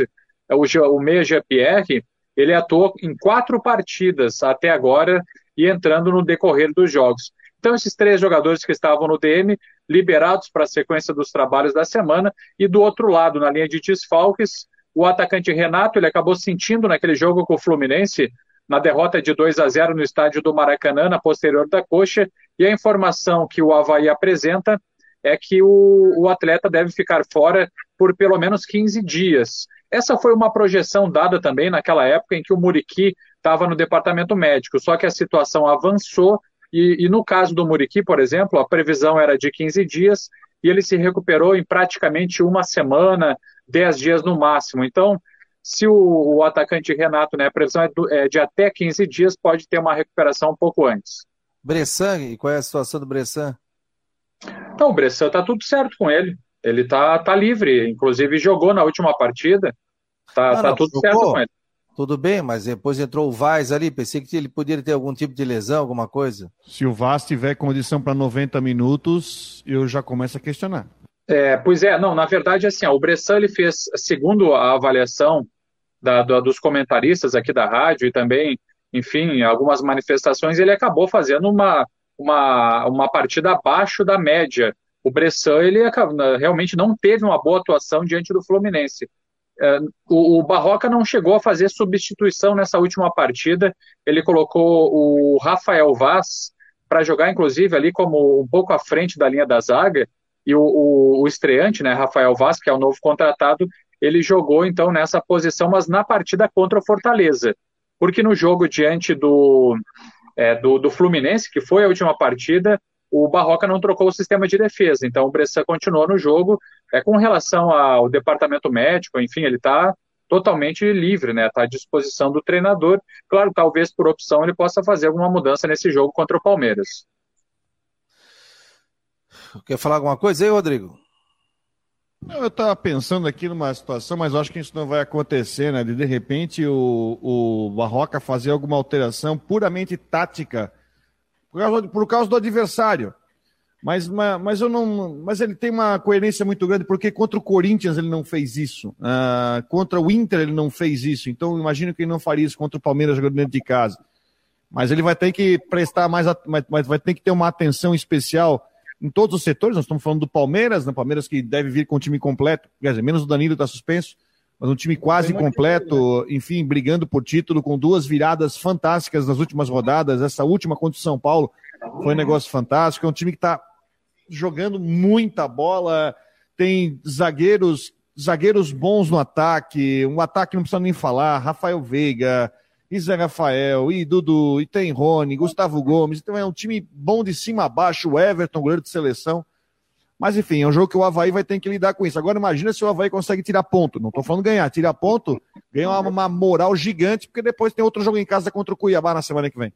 o, o meia GPR, ele atuou em quatro partidas até agora e entrando no decorrer dos jogos. Então, esses três jogadores que estavam no DM, liberados para a sequência dos trabalhos da semana, e do outro lado, na linha de desfalques, o atacante Renato, ele acabou sentindo naquele jogo com o Fluminense na derrota de 2 a 0 no estádio do Maracanã, na posterior da coxa, e a informação que o Havaí apresenta é que o, o atleta deve ficar fora por pelo menos 15 dias. Essa foi uma projeção dada também naquela época em que o Muriqui estava no departamento médico, só que a situação avançou e, e, no caso do Muriqui, por exemplo, a previsão era de 15 dias e ele se recuperou em praticamente uma semana, 10 dias no máximo. Então, se o, o atacante Renato, né, a previsão é, do, é, de até 15 dias, pode ter uma recuperação um pouco antes. Bressan, e qual é a situação do Bressan? Então, o Bressan tá tudo certo com ele. Ele tá, tá livre, inclusive jogou na última partida. Tá, não, tá tudo jogou. certo com ele. Tudo bem, mas depois entrou o Vaz ali, pensei que ele poderia ter algum tipo de lesão, alguma coisa. Se o Vaz tiver condição para 90 minutos, eu já começo a questionar. É, pois é, não, na verdade, assim, ó, o Bressan ele fez, segundo a avaliação da, da, dos comentaristas aqui da rádio e também, enfim, algumas manifestações, ele acabou fazendo uma, uma, uma partida abaixo da média. O Bressan, ele realmente não teve uma boa atuação diante do Fluminense. É, o, Barroca não chegou a fazer substituição nessa última partida, ele colocou o Rafael Vaz para jogar, inclusive, ali como um pouco à frente da linha da zaga, e o, o, o estreante, né, Rafael Vaz, que é o novo contratado, ele jogou então nessa posição, mas na partida contra o Fortaleza. Porque no jogo diante do, é, do, do, Fluminense, que foi a última partida, o Barroca não trocou o sistema de defesa. Então o Bressan continuou no jogo. É, com relação ao departamento médico, enfim, ele está totalmente livre, né? Está à disposição do treinador. Claro, talvez por opção ele possa fazer alguma mudança nesse jogo contra o Palmeiras. Quer falar alguma coisa aí, Rodrigo? Eu estava pensando aqui numa situação, mas acho que isso não vai acontecer, né? De, de repente o, o Barroca fazer alguma alteração puramente tática por causa, por causa do adversário. Mas, mas, mas, eu não, mas ele tem uma coerência muito grande, porque contra o Corinthians ele não fez isso. Uh, contra o Inter ele não fez isso. Então imagino que ele não faria isso contra o Palmeiras jogando dentro de casa. Mas ele vai ter que prestar mais, vai, vai ter que ter uma atenção especial em todos os setores. Nós estamos falando do Palmeiras, né? Palmeiras que deve vir com o time completo, quer dizer, menos o Danilo está suspenso, mas um time quase completo, né? enfim, brigando por título, com duas viradas fantásticas nas últimas rodadas. Essa última contra o São Paulo foi um negócio fantástico. É um time que está jogando muita bola, tem zagueiros, zagueiros bons no ataque, um ataque não precisa nem falar, Rafael Veiga, e Zé Rafael, e Dudu, e tem Rony, Gustavo Gomes, então é um time bom de cima a baixo, o Everton, goleiro de seleção. Mas enfim, é um jogo que o Havaí vai ter que lidar com isso. Agora imagina se o Havaí consegue tirar ponto. Não estou falando ganhar, tirar ponto, ganha uma, uma, moral gigante, porque depois tem outro jogo em casa contra o Cuiabá na semana que vem.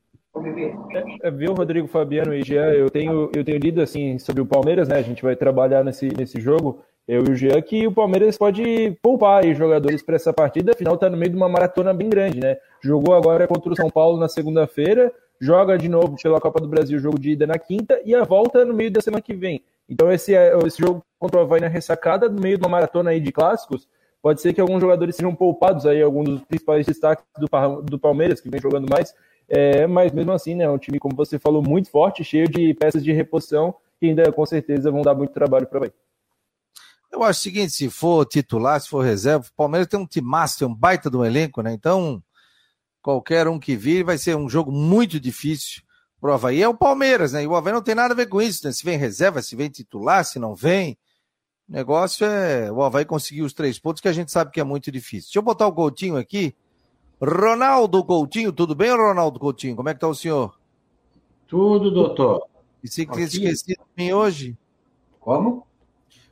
É, viu, Rodrigo Fabiano e Jean, eu tenho, eu tenho lido assim sobre o Palmeiras, né? A gente vai trabalhar nesse, nesse jogo eu e o Jean, que o Palmeiras pode poupar aí jogadores para essa partida, afinal está no meio de uma maratona bem grande, né? Jogou agora contra o São Paulo na segunda-feira, joga de novo pela Copa do Brasil, jogo de ida na quinta, e a volta no meio da semana que vem. Então esse, é, esse jogo contra o Havaí na ressacada, no meio de uma maratona aí de clássicos, pode ser que alguns jogadores sejam poupados aí, alguns dos principais destaques do, do Palmeiras, que vem jogando mais, é, mas mesmo assim, né, é um time, como você falou, muito forte, cheio de peças de reposição, que ainda com certeza vão dar muito trabalho para o Havaí. Eu acho o seguinte, se for titular, se for reserva, o Palmeiras tem um timaço, tem um baita do elenco, né? Então, qualquer um que vir vai ser um jogo muito difícil pro Havaí. É o Palmeiras, né? E o Havaí não tem nada a ver com isso, né? Se vem reserva, se vem titular, se não vem. O negócio é o Havaí conseguir os três pontos, que a gente sabe que é muito difícil. Deixa eu botar o Coutinho aqui. Ronaldo Coutinho, tudo bem, Ronaldo Coutinho? Como é que tá o senhor? Tudo, doutor. E se tinha esquecido de mim hoje? Como?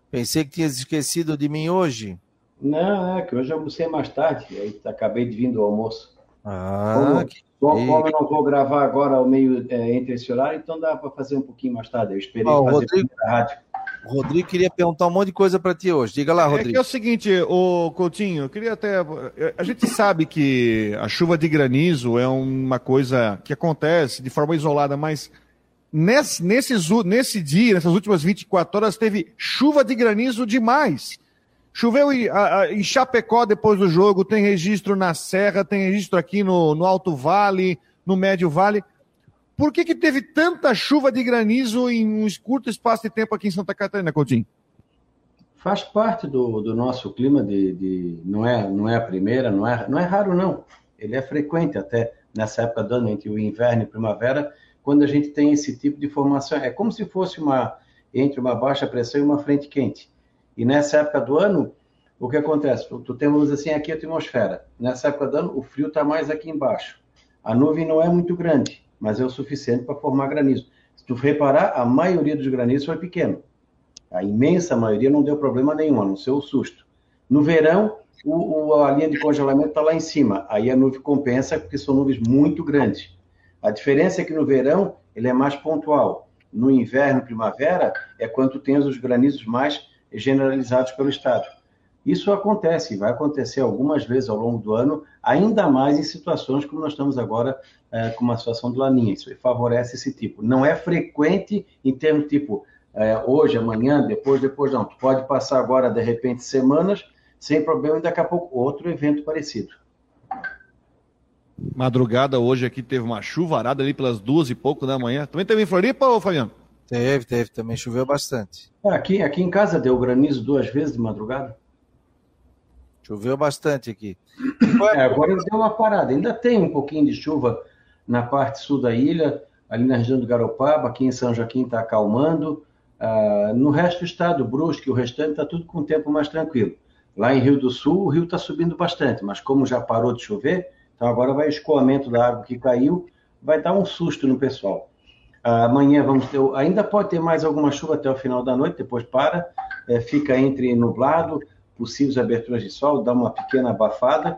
Pensei que tinha esquecido de mim hoje. Não, é que hoje eu almocei mais tarde, aí acabei de vir do almoço. Ah, como, que... como eu não vou gravar agora ao meio é, entre esse horário, então dá para fazer um pouquinho mais tarde. Eu esperei oh, fazer Rodrigo, a rádio. Rodrigo queria perguntar um monte de coisa para ti hoje. Diga lá, Rodrigo. É, é o seguinte, o Coutinho, eu queria até. A gente sabe que a chuva de granizo é uma coisa que acontece de forma isolada, mas nesse, nesses, nesse dia, nessas últimas 24 horas, teve chuva de granizo demais. Choveu em, em Chapecó depois do jogo, tem registro na Serra, tem registro aqui no, no Alto Vale, no Médio Vale. Por que, que teve tanta chuva de granizo em um curto espaço de tempo aqui em Santa Catarina, Coutinho? Faz parte do, do nosso clima de, de, não é não é a primeira, não é não é raro não. Ele é frequente até nessa época do ano entre o inverno e primavera, quando a gente tem esse tipo de formação. É como se fosse uma entre uma baixa pressão e uma frente quente. E nessa época do ano, o que acontece? Tu temos assim aqui a atmosfera. Nessa época do ano, o frio está mais aqui embaixo. A nuvem não é muito grande mas é o suficiente para formar granizo. Se tu reparar, a maioria dos granizos foi pequeno. A imensa maioria não deu problema nenhum, a não ser o susto. No verão, o, o, a linha de congelamento está lá em cima. Aí a nuvem compensa, porque são nuvens muito grandes. A diferença é que no verão ele é mais pontual. No inverno, primavera, é quando tem os granizos mais generalizados pelo estado. Isso acontece, vai acontecer algumas vezes ao longo do ano, ainda mais em situações como nós estamos agora é, com uma situação de laninha. Isso favorece esse tipo. Não é frequente em termos tipo é, hoje, amanhã, depois, depois não. Tu pode passar agora, de repente, semanas sem problema e daqui a pouco outro evento parecido. Madrugada hoje aqui teve uma chuvarada ali pelas duas e pouco da manhã. Também teve em Floripa, ou Fabiano? Teve, teve. Também choveu bastante. Aqui, aqui em casa deu granizo duas vezes de madrugada. Choveu bastante aqui. É, agora deu uma parada. Ainda tem um pouquinho de chuva na parte sul da ilha, ali na região do Garopaba, aqui em São Joaquim está acalmando. Uh, no resto do estado, Brusque, o restante está tudo com o tempo mais tranquilo. Lá em Rio do Sul, o rio está subindo bastante, mas como já parou de chover, então agora vai escoamento da água que caiu, vai dar um susto no pessoal. Amanhã vamos ter, ainda pode ter mais alguma chuva até o final da noite, depois para, é, fica entre nublado, possíveis aberturas de sol, dá uma pequena abafada,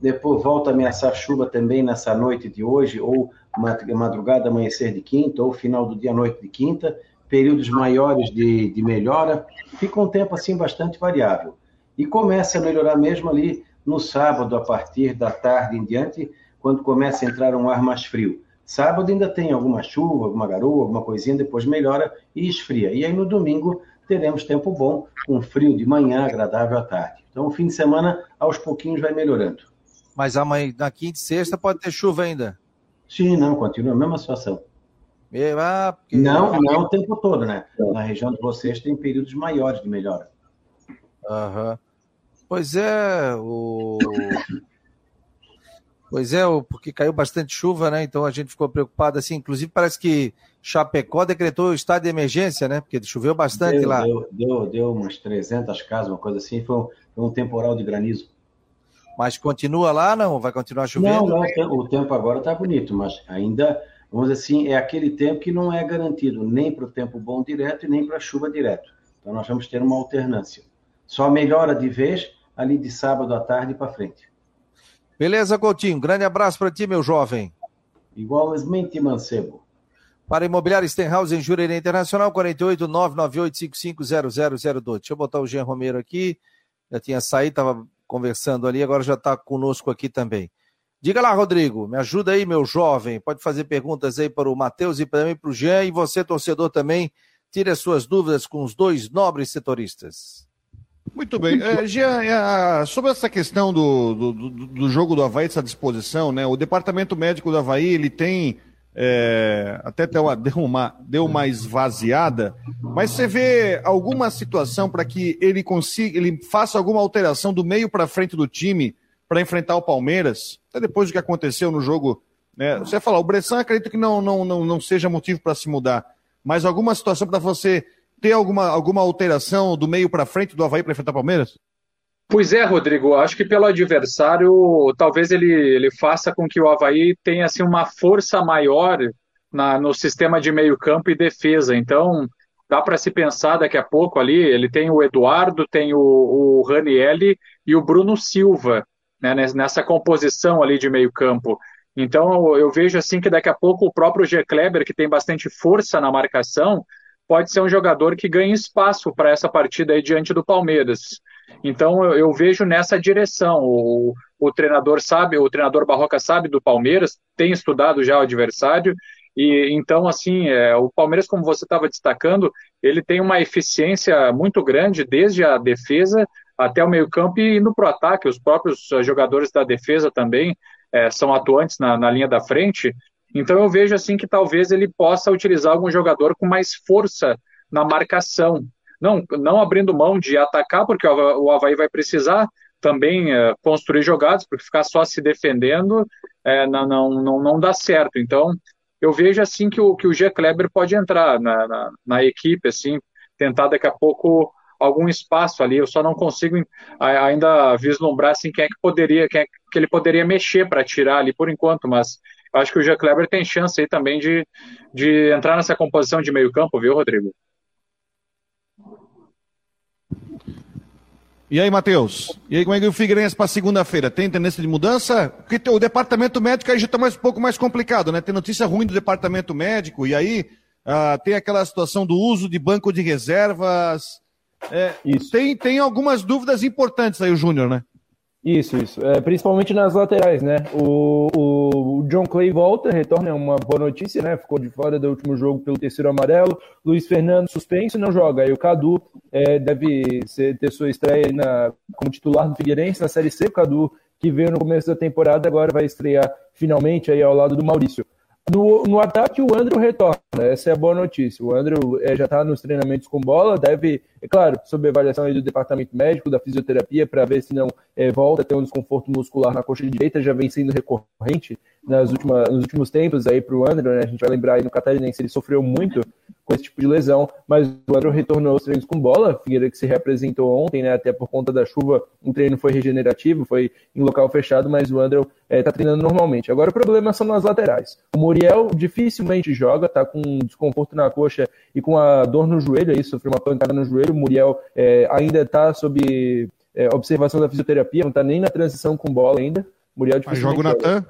depois volta a ameaçar chuva também nessa noite de hoje, ou madrugada, amanhecer de quinta, ou final do dia, noite de quinta, períodos maiores de, de melhora, fica um tempo assim bastante variável. E começa a melhorar mesmo ali no sábado, a partir da tarde em diante, quando começa a entrar um ar mais frio. Sábado ainda tem alguma chuva, alguma garoa, alguma coisinha, depois melhora e esfria. E aí no domingo teremos tempo bom, com frio de manhã, agradável à tarde. Então o fim de semana, aos pouquinhos, vai melhorando. Mas amanhã, na quinta e sexta pode ter chuva ainda. Sim, não, continua a mesma situação. Ah, porque... Não, não o tempo todo, né? Na região de vocês tem períodos maiores de melhora. Uhum. Pois é, o... Pois é, porque caiu bastante chuva, né? Então a gente ficou preocupado assim. Inclusive, parece que Chapecó decretou o estado de emergência, né? Porque choveu bastante deu, lá. Deu, deu, deu umas 300 casas, uma coisa assim. Foi um, foi um temporal de granizo. Mas continua lá, não? Vai continuar chovendo? Não, não o tempo agora está bonito, mas ainda, vamos dizer assim, é aquele tempo que não é garantido nem para o tempo bom direto e nem para a chuva direto. Então nós vamos ter uma alternância. Só melhora de vez ali de sábado à tarde para frente. Beleza, Coutinho. Grande abraço para ti, meu jovem. Igualmente, Mancebo. Para Imobiliário Stenhouse em Jurerê Internacional, 48 998550002. Deixa eu botar o Jean Romero aqui. Já tinha saído, estava conversando ali, agora já está conosco aqui também. Diga lá, Rodrigo, me ajuda aí, meu jovem. Pode fazer perguntas aí para o Matheus e também para o Jean. E você, torcedor, também, tire as suas dúvidas com os dois nobres setoristas. Muito bem. É, Jean, é, sobre essa questão do, do, do, jogo do Havaí, essa disposição, né? O departamento médico do Havaí, ele tem é, até deu uma, deu uma esvaziada, mas você vê alguma situação para que ele consiga, ele faça alguma alteração do meio para frente do time para enfrentar o Palmeiras, até depois do que aconteceu no jogo. Né? Você falar, o Bressan acredito que não, não, não, não seja motivo para se mudar, mas alguma situação para você ter alguma, alguma alteração do meio para frente do Havaí para enfrentar o Palmeiras? Pois é, Rodrigo, acho que pelo adversário, talvez ele, ele faça com que o Havaí tenha assim, uma força maior na, no sistema de meio campo e defesa. Então, dá para se pensar daqui a pouco ali, ele tem o Eduardo, tem o, o Ranielli e o Bruno Silva né, nessa composição ali de meio campo. Então, eu vejo assim que daqui a pouco o próprio G. Kleber, que tem bastante força na marcação, pode ser um jogador que ganhe espaço para essa partida aí diante do Palmeiras. Então eu, eu vejo nessa direção. O, o treinador sabe, o treinador Barroca sabe do Palmeiras, tem estudado já o adversário e então, assim, é, o Palmeiras, como você estava destacando, ele tem uma eficiência muito grande, desde a defesa até o meio-campo e indo para o ataque. Os próprios eh, jogadores da defesa também é, são atuantes na, na linha da frente. Então eu vejo assim que talvez ele possa utilizar algum jogador com mais força na marcação. Não, não abrindo mão de atacar, porque o Havaí vai precisar também é, construir jogadas, porque ficar só se defendendo é, não, não, não, dá certo. Então, eu vejo assim que o, que o G. Kleber pode entrar na, na, na, equipe, assim, tentar daqui a pouco algum espaço ali. Eu só não consigo ainda vislumbrar assim, quem é que poderia, quem é que ele poderia mexer para tirar ali por enquanto, mas acho que o G. Kleber tem chance aí também de, de entrar nessa composição de meio campo, viu, Rodrigo? E aí, Matheus? E aí, como é que o Figueirense para segunda-feira? Tem tendência de mudança? Porque o departamento médico aí já está mais, um pouco mais complicado, né? Tem notícia ruim do departamento médico, e aí ah, tem aquela situação do uso de banco de reservas. É, Isso. Tem, tem algumas dúvidas importantes aí, o Júnior, né? Isso, isso. É, principalmente nas laterais, né? O, o, John Clay volta, retorna, é uma boa notícia, né? Ficou de fora do último jogo pelo terceiro amarelo. Luiz Fernando suspenso não joga. Aí o Cadu é, deve ser, ter sua estreia na, como titular do Figueirense na Série C. O Cadu, que veio no começo da temporada, agora vai estrear finalmente aí ao lado do Maurício. No, no ataque, o Andrew retorna. Essa é a boa notícia. O Andrew é, já está nos treinamentos com bola, deve, é claro, sob avaliação do departamento médico, da fisioterapia, para ver se não é, volta a ter um desconforto muscular na coxa direita, já vem sendo recorrente nas últimas, nos últimos tempos aí para o Andrew. Né? A gente vai lembrar aí no Catarinense, ele sofreu muito com esse tipo de lesão, mas o Andrew retornou aos treinos com bola, Figueira que se representou ontem, né, até por conta da chuva, o treino foi regenerativo, foi em local fechado, mas o Andrew está é, tá treinando normalmente. Agora o problema são nas laterais. O Muriel dificilmente joga, está com desconforto na coxa e com a dor no joelho, aí sofreu uma pancada no joelho, o Muriel é, ainda está sob é, observação da fisioterapia, não está nem na transição com bola ainda. Muriel dificilmente joga o Natan?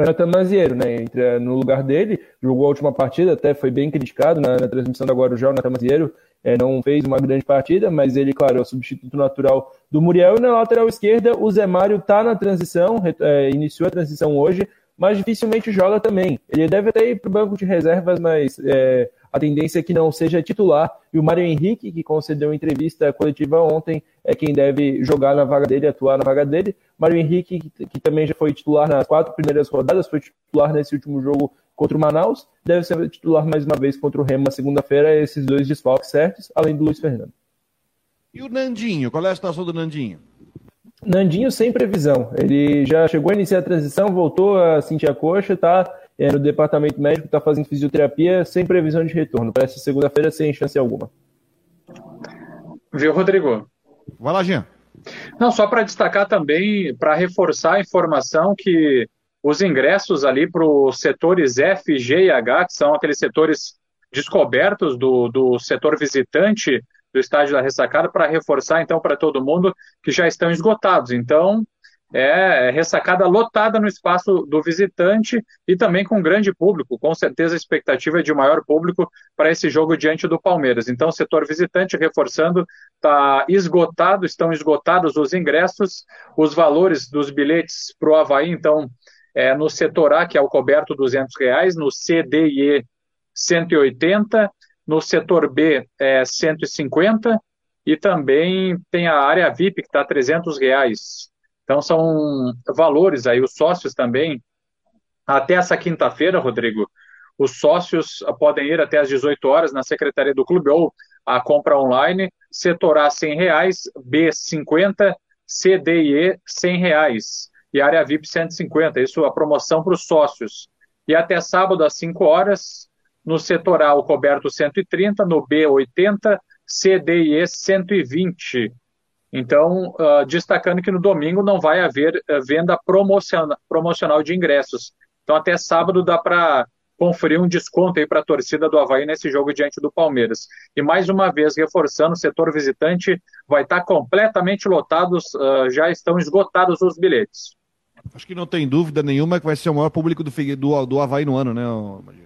Nathan Mazieiro, né? Entra no lugar dele, jogou a última partida, até foi bem criticado na, na transmissão da Guarujá, o Nathan Mazieiro é, não fez uma grande partida, mas ele, claro, é o substituto natural do Muriel. E na lateral esquerda, o Zé Mário tá na transição, é, iniciou a transição hoje, mas dificilmente joga também. Ele deve até ir para o banco de reservas, mas é, a tendência é que não seja titular. E o Mário Henrique, que concedeu entrevista coletiva ontem, é quem deve jogar na vaga dele, atuar na vaga dele. Mário Henrique, que, que também já foi titular nas quatro primeiras rodadas, foi titular nesse último jogo contra o Manaus, deve ser titular mais uma vez contra o Remo na segunda-feira. Esses dois desfalques certos, além do Luiz Fernando. E o Nandinho? Qual é a situação do Nandinho? Nandinho sem previsão. Ele já chegou a iniciar a transição, voltou a sentir a coxa, tá é, no departamento médico, tá fazendo fisioterapia sem previsão de retorno. Parece segunda-feira sem chance alguma. Viu, Rodrigo? Vai lá, Jean. Não, só para destacar também, para reforçar a informação que os ingressos ali para os setores F, G e H, que são aqueles setores descobertos do, do setor visitante, do estádio da ressacada para reforçar então para todo mundo que já estão esgotados. Então, é, é ressacada lotada no espaço do visitante e também com grande público. Com certeza a expectativa é de maior público para esse jogo diante do Palmeiras. Então, o setor visitante, reforçando, está esgotado, estão esgotados os ingressos, os valores dos bilhetes para o Havaí, então, é, no setor A, que é o coberto, 200 reais, no C, D e E, 180, no setor B é 150 e também tem a área VIP que está 300 reais. Então são valores aí, os sócios também. Até essa quinta-feira, Rodrigo, os sócios podem ir até às 18 horas na secretaria do clube ou a compra online, setor A 100 reais, B 50, C, D e E 100 reais e área VIP 150. Isso é a promoção para os sócios. E até sábado às 5 horas, no setor A, o coberto 130, no B 80, C, D e E 120. Então, uh, destacando que no domingo não vai haver uh, venda promocional, promocional de ingressos. Então, até sábado dá para conferir um desconto aí para a torcida do Havaí nesse jogo diante do Palmeiras. E mais uma vez, reforçando, o setor visitante vai estar tá completamente lotado, uh, já estão esgotados os bilhetes. Acho que não tem dúvida nenhuma que vai ser o maior público do, do, do Havaí no ano, né, Magia?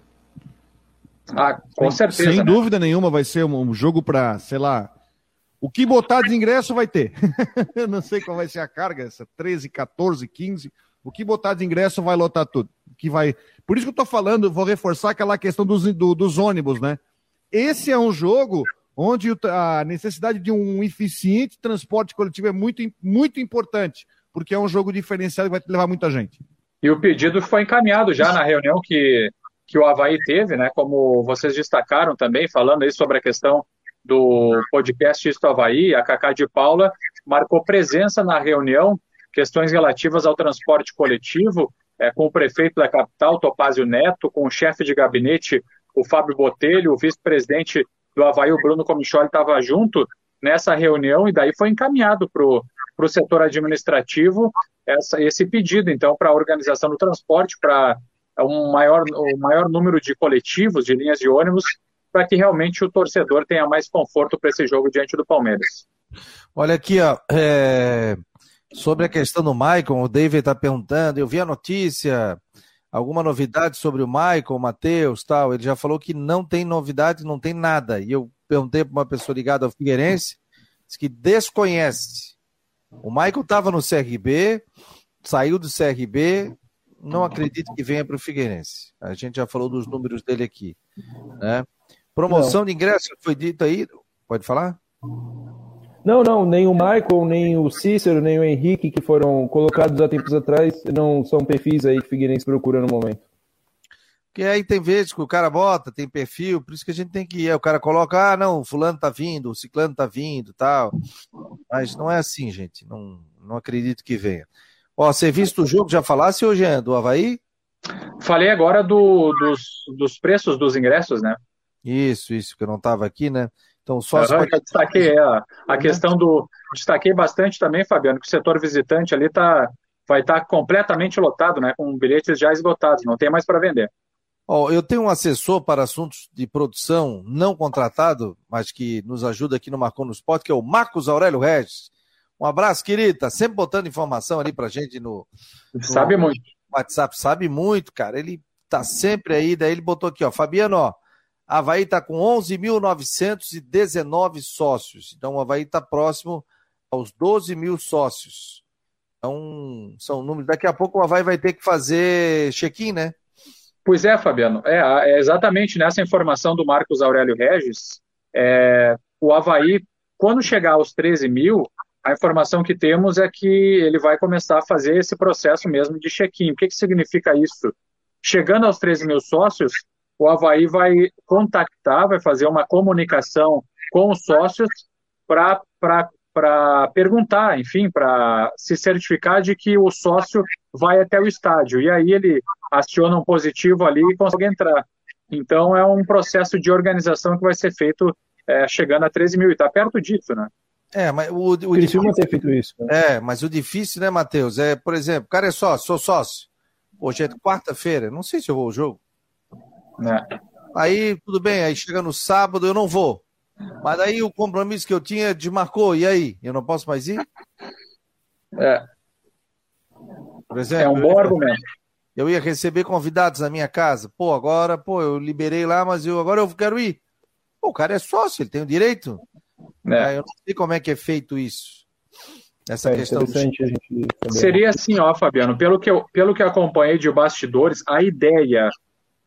Ah, com sem, certeza. Sem né? dúvida nenhuma vai ser um, um jogo para, sei lá, o que botar de ingresso vai ter. Eu não sei qual vai ser a carga, essa 13, 14, 15. O que botar de ingresso vai lotar tudo. Que vai... Por isso que eu tô falando, vou reforçar aquela questão dos, do, dos ônibus, né? Esse é um jogo onde a necessidade de um eficiente transporte coletivo é muito, muito importante, porque é um jogo diferenciado e vai levar muita gente. E o pedido foi encaminhado já na reunião que, que o Havaí teve, né? Como vocês destacaram também, falando aí sobre a questão do podcast Isto Havaí, a Cacá de Paula marcou presença na reunião, questões relativas ao transporte coletivo, é, com o prefeito da capital, Topázio Neto, com o chefe de gabinete, o Fábio Botelho, o vice-presidente do Havaí, o Bruno Comicholi, estava junto nessa reunião e daí foi encaminhado para o setor administrativo essa, esse pedido, então, para a organização do transporte, para um maior, um maior número de coletivos, de linhas de ônibus, para que realmente o torcedor tenha mais conforto para esse jogo diante do Palmeiras. Olha aqui, ó, é... sobre a questão do Maicon, o David está perguntando, eu vi a notícia, alguma novidade sobre o Maicon, o Matheus, tal, ele já falou que não tem novidade, não tem nada, e eu perguntei para uma pessoa ligada ao Figueirense, disse que desconhece. O Maicon estava no CRB, saiu do CRB, não acredito que venha para o Figueirense. A gente já falou dos números dele aqui, né? Promoção não. de ingresso foi dito aí. Pode falar? Não, não, nem o Michael, nem o Cícero, nem o Henrique, que foram colocados há tempos atrás, não são perfis aí que Figueirense procura no momento. Porque aí tem vezes que o cara bota, tem perfil, por isso que a gente tem que ir. Aí o cara coloca, ah, não, o fulano tá vindo, o ciclano tá vindo tal. Mas não é assim, gente. Não, não acredito que venha. Ó, você visto o jogo, já falasse hoje, é, do Havaí? Falei agora do, dos, dos preços dos ingressos, né? Isso, isso, que eu não estava aqui, né? Então, só uhum, pode... destaquei é, a, a uhum. questão do. Destaquei bastante também, Fabiano, que o setor visitante ali tá, vai estar tá completamente lotado, né? Com bilhetes já esgotados, não tem mais para vender. Oh, eu tenho um assessor para assuntos de produção não contratado, mas que nos ajuda aqui no Marcou no Esporte, que é o Marcos Aurélio Regis. Um abraço, querido. Tá sempre botando informação ali pra gente no. no sabe muito. WhatsApp, sabe muito, cara. Ele tá sempre aí, daí ele botou aqui, ó. Fabiano, ó. Havaí está com 11.919 sócios. Então, o Havaí está próximo aos 12 mil sócios. Então, são números. Daqui a pouco o Havaí vai ter que fazer check-in, né? Pois é, Fabiano. É, é, exatamente nessa informação do Marcos Aurélio Regis. É, o Havaí, quando chegar aos 13 mil, a informação que temos é que ele vai começar a fazer esse processo mesmo de check-in. O que, que significa isso? Chegando aos 13 mil sócios, o Havaí vai contactar, vai fazer uma comunicação com os sócios para perguntar, enfim, para se certificar de que o sócio vai até o estádio. E aí ele aciona um positivo ali e consegue entrar. Então é um processo de organização que vai ser feito é, chegando a 13 mil, e está perto disso, né? É, mas o, o difícil ter feito isso. Né? É, mas o difícil, né, Matheus? É, por exemplo, o cara é sócio, sou sócio. Hoje é quarta-feira, não sei se eu vou ao jogo. É. Aí, tudo bem, aí chega no sábado, eu não vou. Mas aí o compromisso que eu tinha desmarcou, e aí? Eu não posso mais ir? É. Por exemplo, é um bom argumento. Eu ia receber convidados na minha casa. Pô, agora, pô, eu liberei lá, mas eu agora eu quero ir. Pô, o cara é sócio, ele tem o direito. É. Eu não sei como é que é feito isso. Essa é questão. Do... Seria assim, ó, Fabiano, pelo que, eu, pelo que eu acompanhei de bastidores, a ideia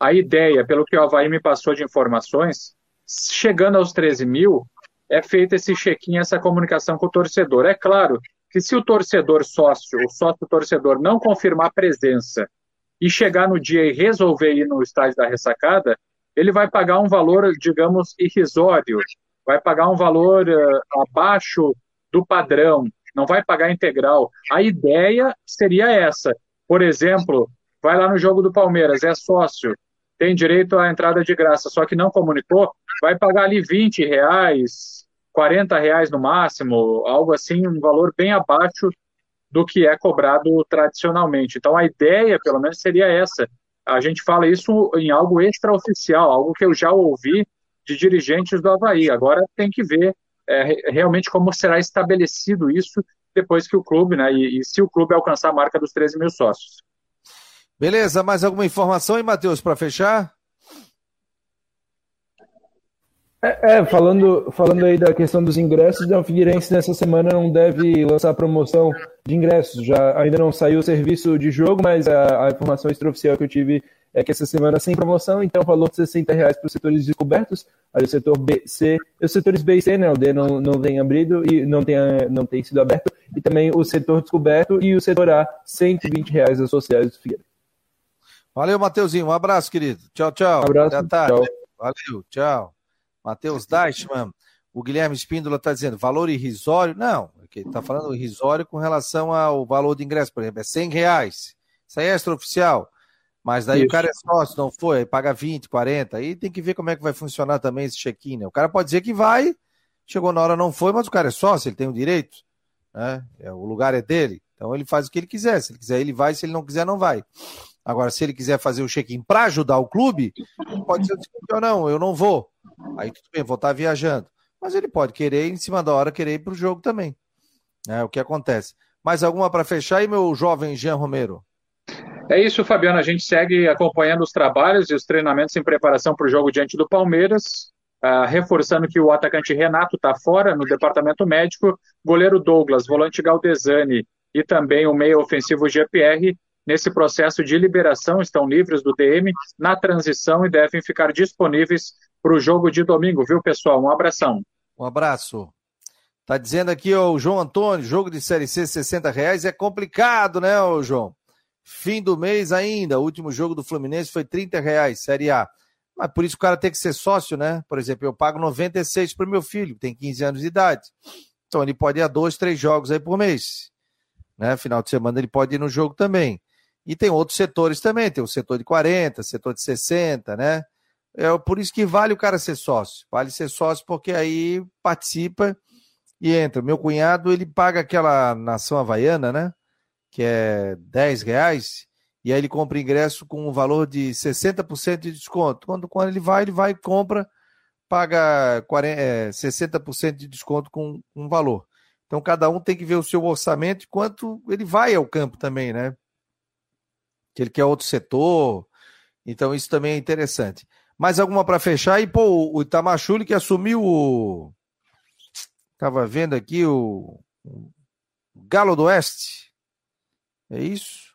a ideia, pelo que o Havaí me passou de informações, chegando aos 13 mil, é feito esse check-in, essa comunicação com o torcedor. É claro que se o torcedor sócio, o sócio torcedor não confirmar presença e chegar no dia e resolver ir no estádio da ressacada, ele vai pagar um valor, digamos, irrisório, vai pagar um valor uh, abaixo do padrão, não vai pagar integral. A ideia seria essa. Por exemplo, vai lá no jogo do Palmeiras, é sócio, tem direito à entrada de graça, só que não comunicou, vai pagar ali 20 reais, 40 reais no máximo, algo assim, um valor bem abaixo do que é cobrado tradicionalmente. Então a ideia, pelo menos, seria essa. A gente fala isso em algo extraoficial, algo que eu já ouvi de dirigentes do Havaí. Agora tem que ver é, realmente como será estabelecido isso depois que o clube, né, e, e se o clube alcançar a marca dos 13 mil sócios. Beleza, mais alguma informação aí, Matheus, para fechar? É, é, falando, falando aí da questão dos ingressos, o Figueirense nessa semana não deve lançar promoção de ingressos. Já ainda não saiu o serviço de jogo, mas a, a informação extraoficial que eu tive é que essa semana sem promoção, então valor de 60 reais para os setores descobertos, aí o setor B, C, os setores B e C, né, o D não, não tem abrido e não tem, não tem sido aberto, e também o setor descoberto e o setor A, 120 reais associados do Figueiredo. Valeu, Mateuzinho, um abraço, querido. Tchau, tchau. Um abraço, Até tarde. Tchau. Valeu, tchau. Matheus Deichmann, o Guilherme Espíndola está dizendo valor irrisório. Não, ele está falando irrisório com relação ao valor de ingresso, por exemplo, é 100 reais. Isso aí é extraoficial. Mas daí Isso. o cara é sócio, não foi, aí paga 20, 40, aí tem que ver como é que vai funcionar também esse check-in, né? O cara pode dizer que vai, chegou na hora não foi, mas o cara é sócio, ele tem o direito, né? É, o lugar é dele, então ele faz o que ele quiser, se ele quiser ele vai, se ele não quiser não vai. Agora, se ele quiser fazer o check-in para ajudar o clube, pode ser o seguinte, não, eu não vou. Aí tudo bem, vou estar viajando. Mas ele pode querer, em cima da hora, querer ir para o jogo também. É o que acontece. Mais alguma para fechar aí, meu jovem Jean Romero? É isso, Fabiano. A gente segue acompanhando os trabalhos e os treinamentos em preparação para o jogo diante do Palmeiras. Uh, reforçando que o atacante Renato está fora no departamento médico, goleiro Douglas, volante Galdesani e também o meio ofensivo GPR, nesse processo de liberação, estão livres do DM na transição e devem ficar disponíveis para o jogo de domingo, viu, pessoal? Um abração. Um abraço. Tá dizendo aqui ó, o João Antônio, jogo de Série C, 60 reais é complicado, né, ô João? Fim do mês ainda, o último jogo do Fluminense foi 30 reais, Série A. Mas por isso o cara tem que ser sócio, né? Por exemplo, eu pago 96 para meu filho, tem 15 anos de idade. Então ele pode ir a dois, três jogos aí por mês. Né? Final de semana ele pode ir no jogo também. E tem outros setores também, tem o setor de 40, setor de 60, né? É por isso que vale o cara ser sócio. Vale ser sócio porque aí participa e entra. Meu cunhado, ele paga aquela nação havaiana, né? que é 10 reais, e aí ele compra ingresso com um valor de 60% de desconto. Quando, quando ele vai, ele vai e compra, paga 40, é, 60% de desconto com um valor. Então cada um tem que ver o seu orçamento e quanto ele vai ao campo também, né? Que ele quer outro setor. Então isso também é interessante. Mais alguma para fechar? E pô, o Itamachule que assumiu o. Estava vendo aqui o Galo do Oeste. É isso?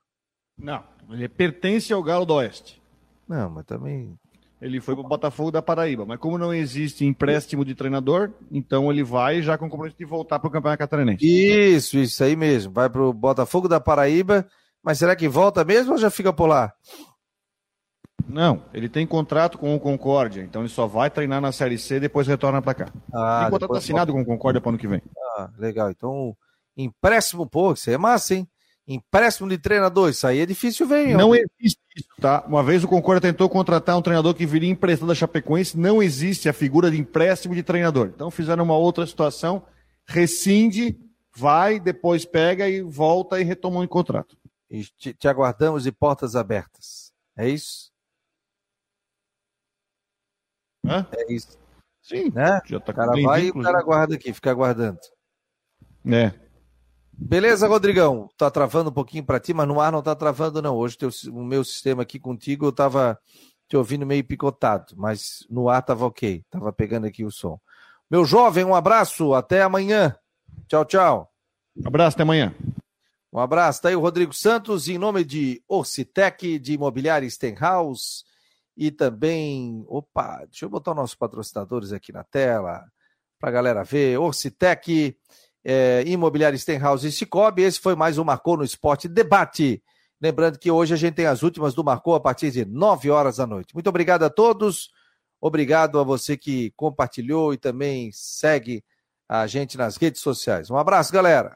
Não, ele pertence ao Galo do Oeste. Não, mas também. Ele foi para o Botafogo da Paraíba, mas como não existe empréstimo de treinador, então ele vai já com o compromisso de voltar para o Campeonato Catarinense. Isso, isso aí mesmo. Vai para o Botafogo da Paraíba, mas será que volta mesmo ou já fica por lá? Não, ele tem contrato com o Concórdia, então ele só vai treinar na Série C e depois retorna para cá. Ah, tem contrato assinado volta. com o Concórdia para o ano que vem. Ah, legal. Então, empréstimo, pô, isso aí é massa, hein? Empréstimo de treinador, isso aí é difícil ver. Não existe isso, tá? Uma vez o Concórdia tentou contratar um treinador que viria emprestado da Chapecoense, não existe a figura de empréstimo de treinador. Então fizeram uma outra situação, rescinde, vai, depois pega e volta e retoma o contrato. E te, te aguardamos de portas abertas. É isso? Hã? É isso. Sim. Né? Já tá o cara vai e o cara aguarda aqui, fica aguardando. É. Beleza, Rodrigão? Tá travando um pouquinho para ti, mas no ar não tá travando, não. Hoje teu, o meu sistema aqui contigo, eu tava te ouvindo meio picotado, mas no ar tava ok. Tava pegando aqui o som. Meu jovem, um abraço, até amanhã. Tchau, tchau. Um abraço, até amanhã. Um abraço. Tá aí o Rodrigo Santos, em nome de Orcitec, de Imobiliária Stenhouse e também. Opa, deixa eu botar os nossos patrocinadores aqui na tela para a galera ver. Orcitec é, Imobiliária Stenhouse e Cicobi. Esse foi mais um Marcou no Esporte Debate. Lembrando que hoje a gente tem as últimas do Marcou a partir de 9 horas da noite. Muito obrigado a todos. Obrigado a você que compartilhou e também segue a gente nas redes sociais. Um abraço, galera.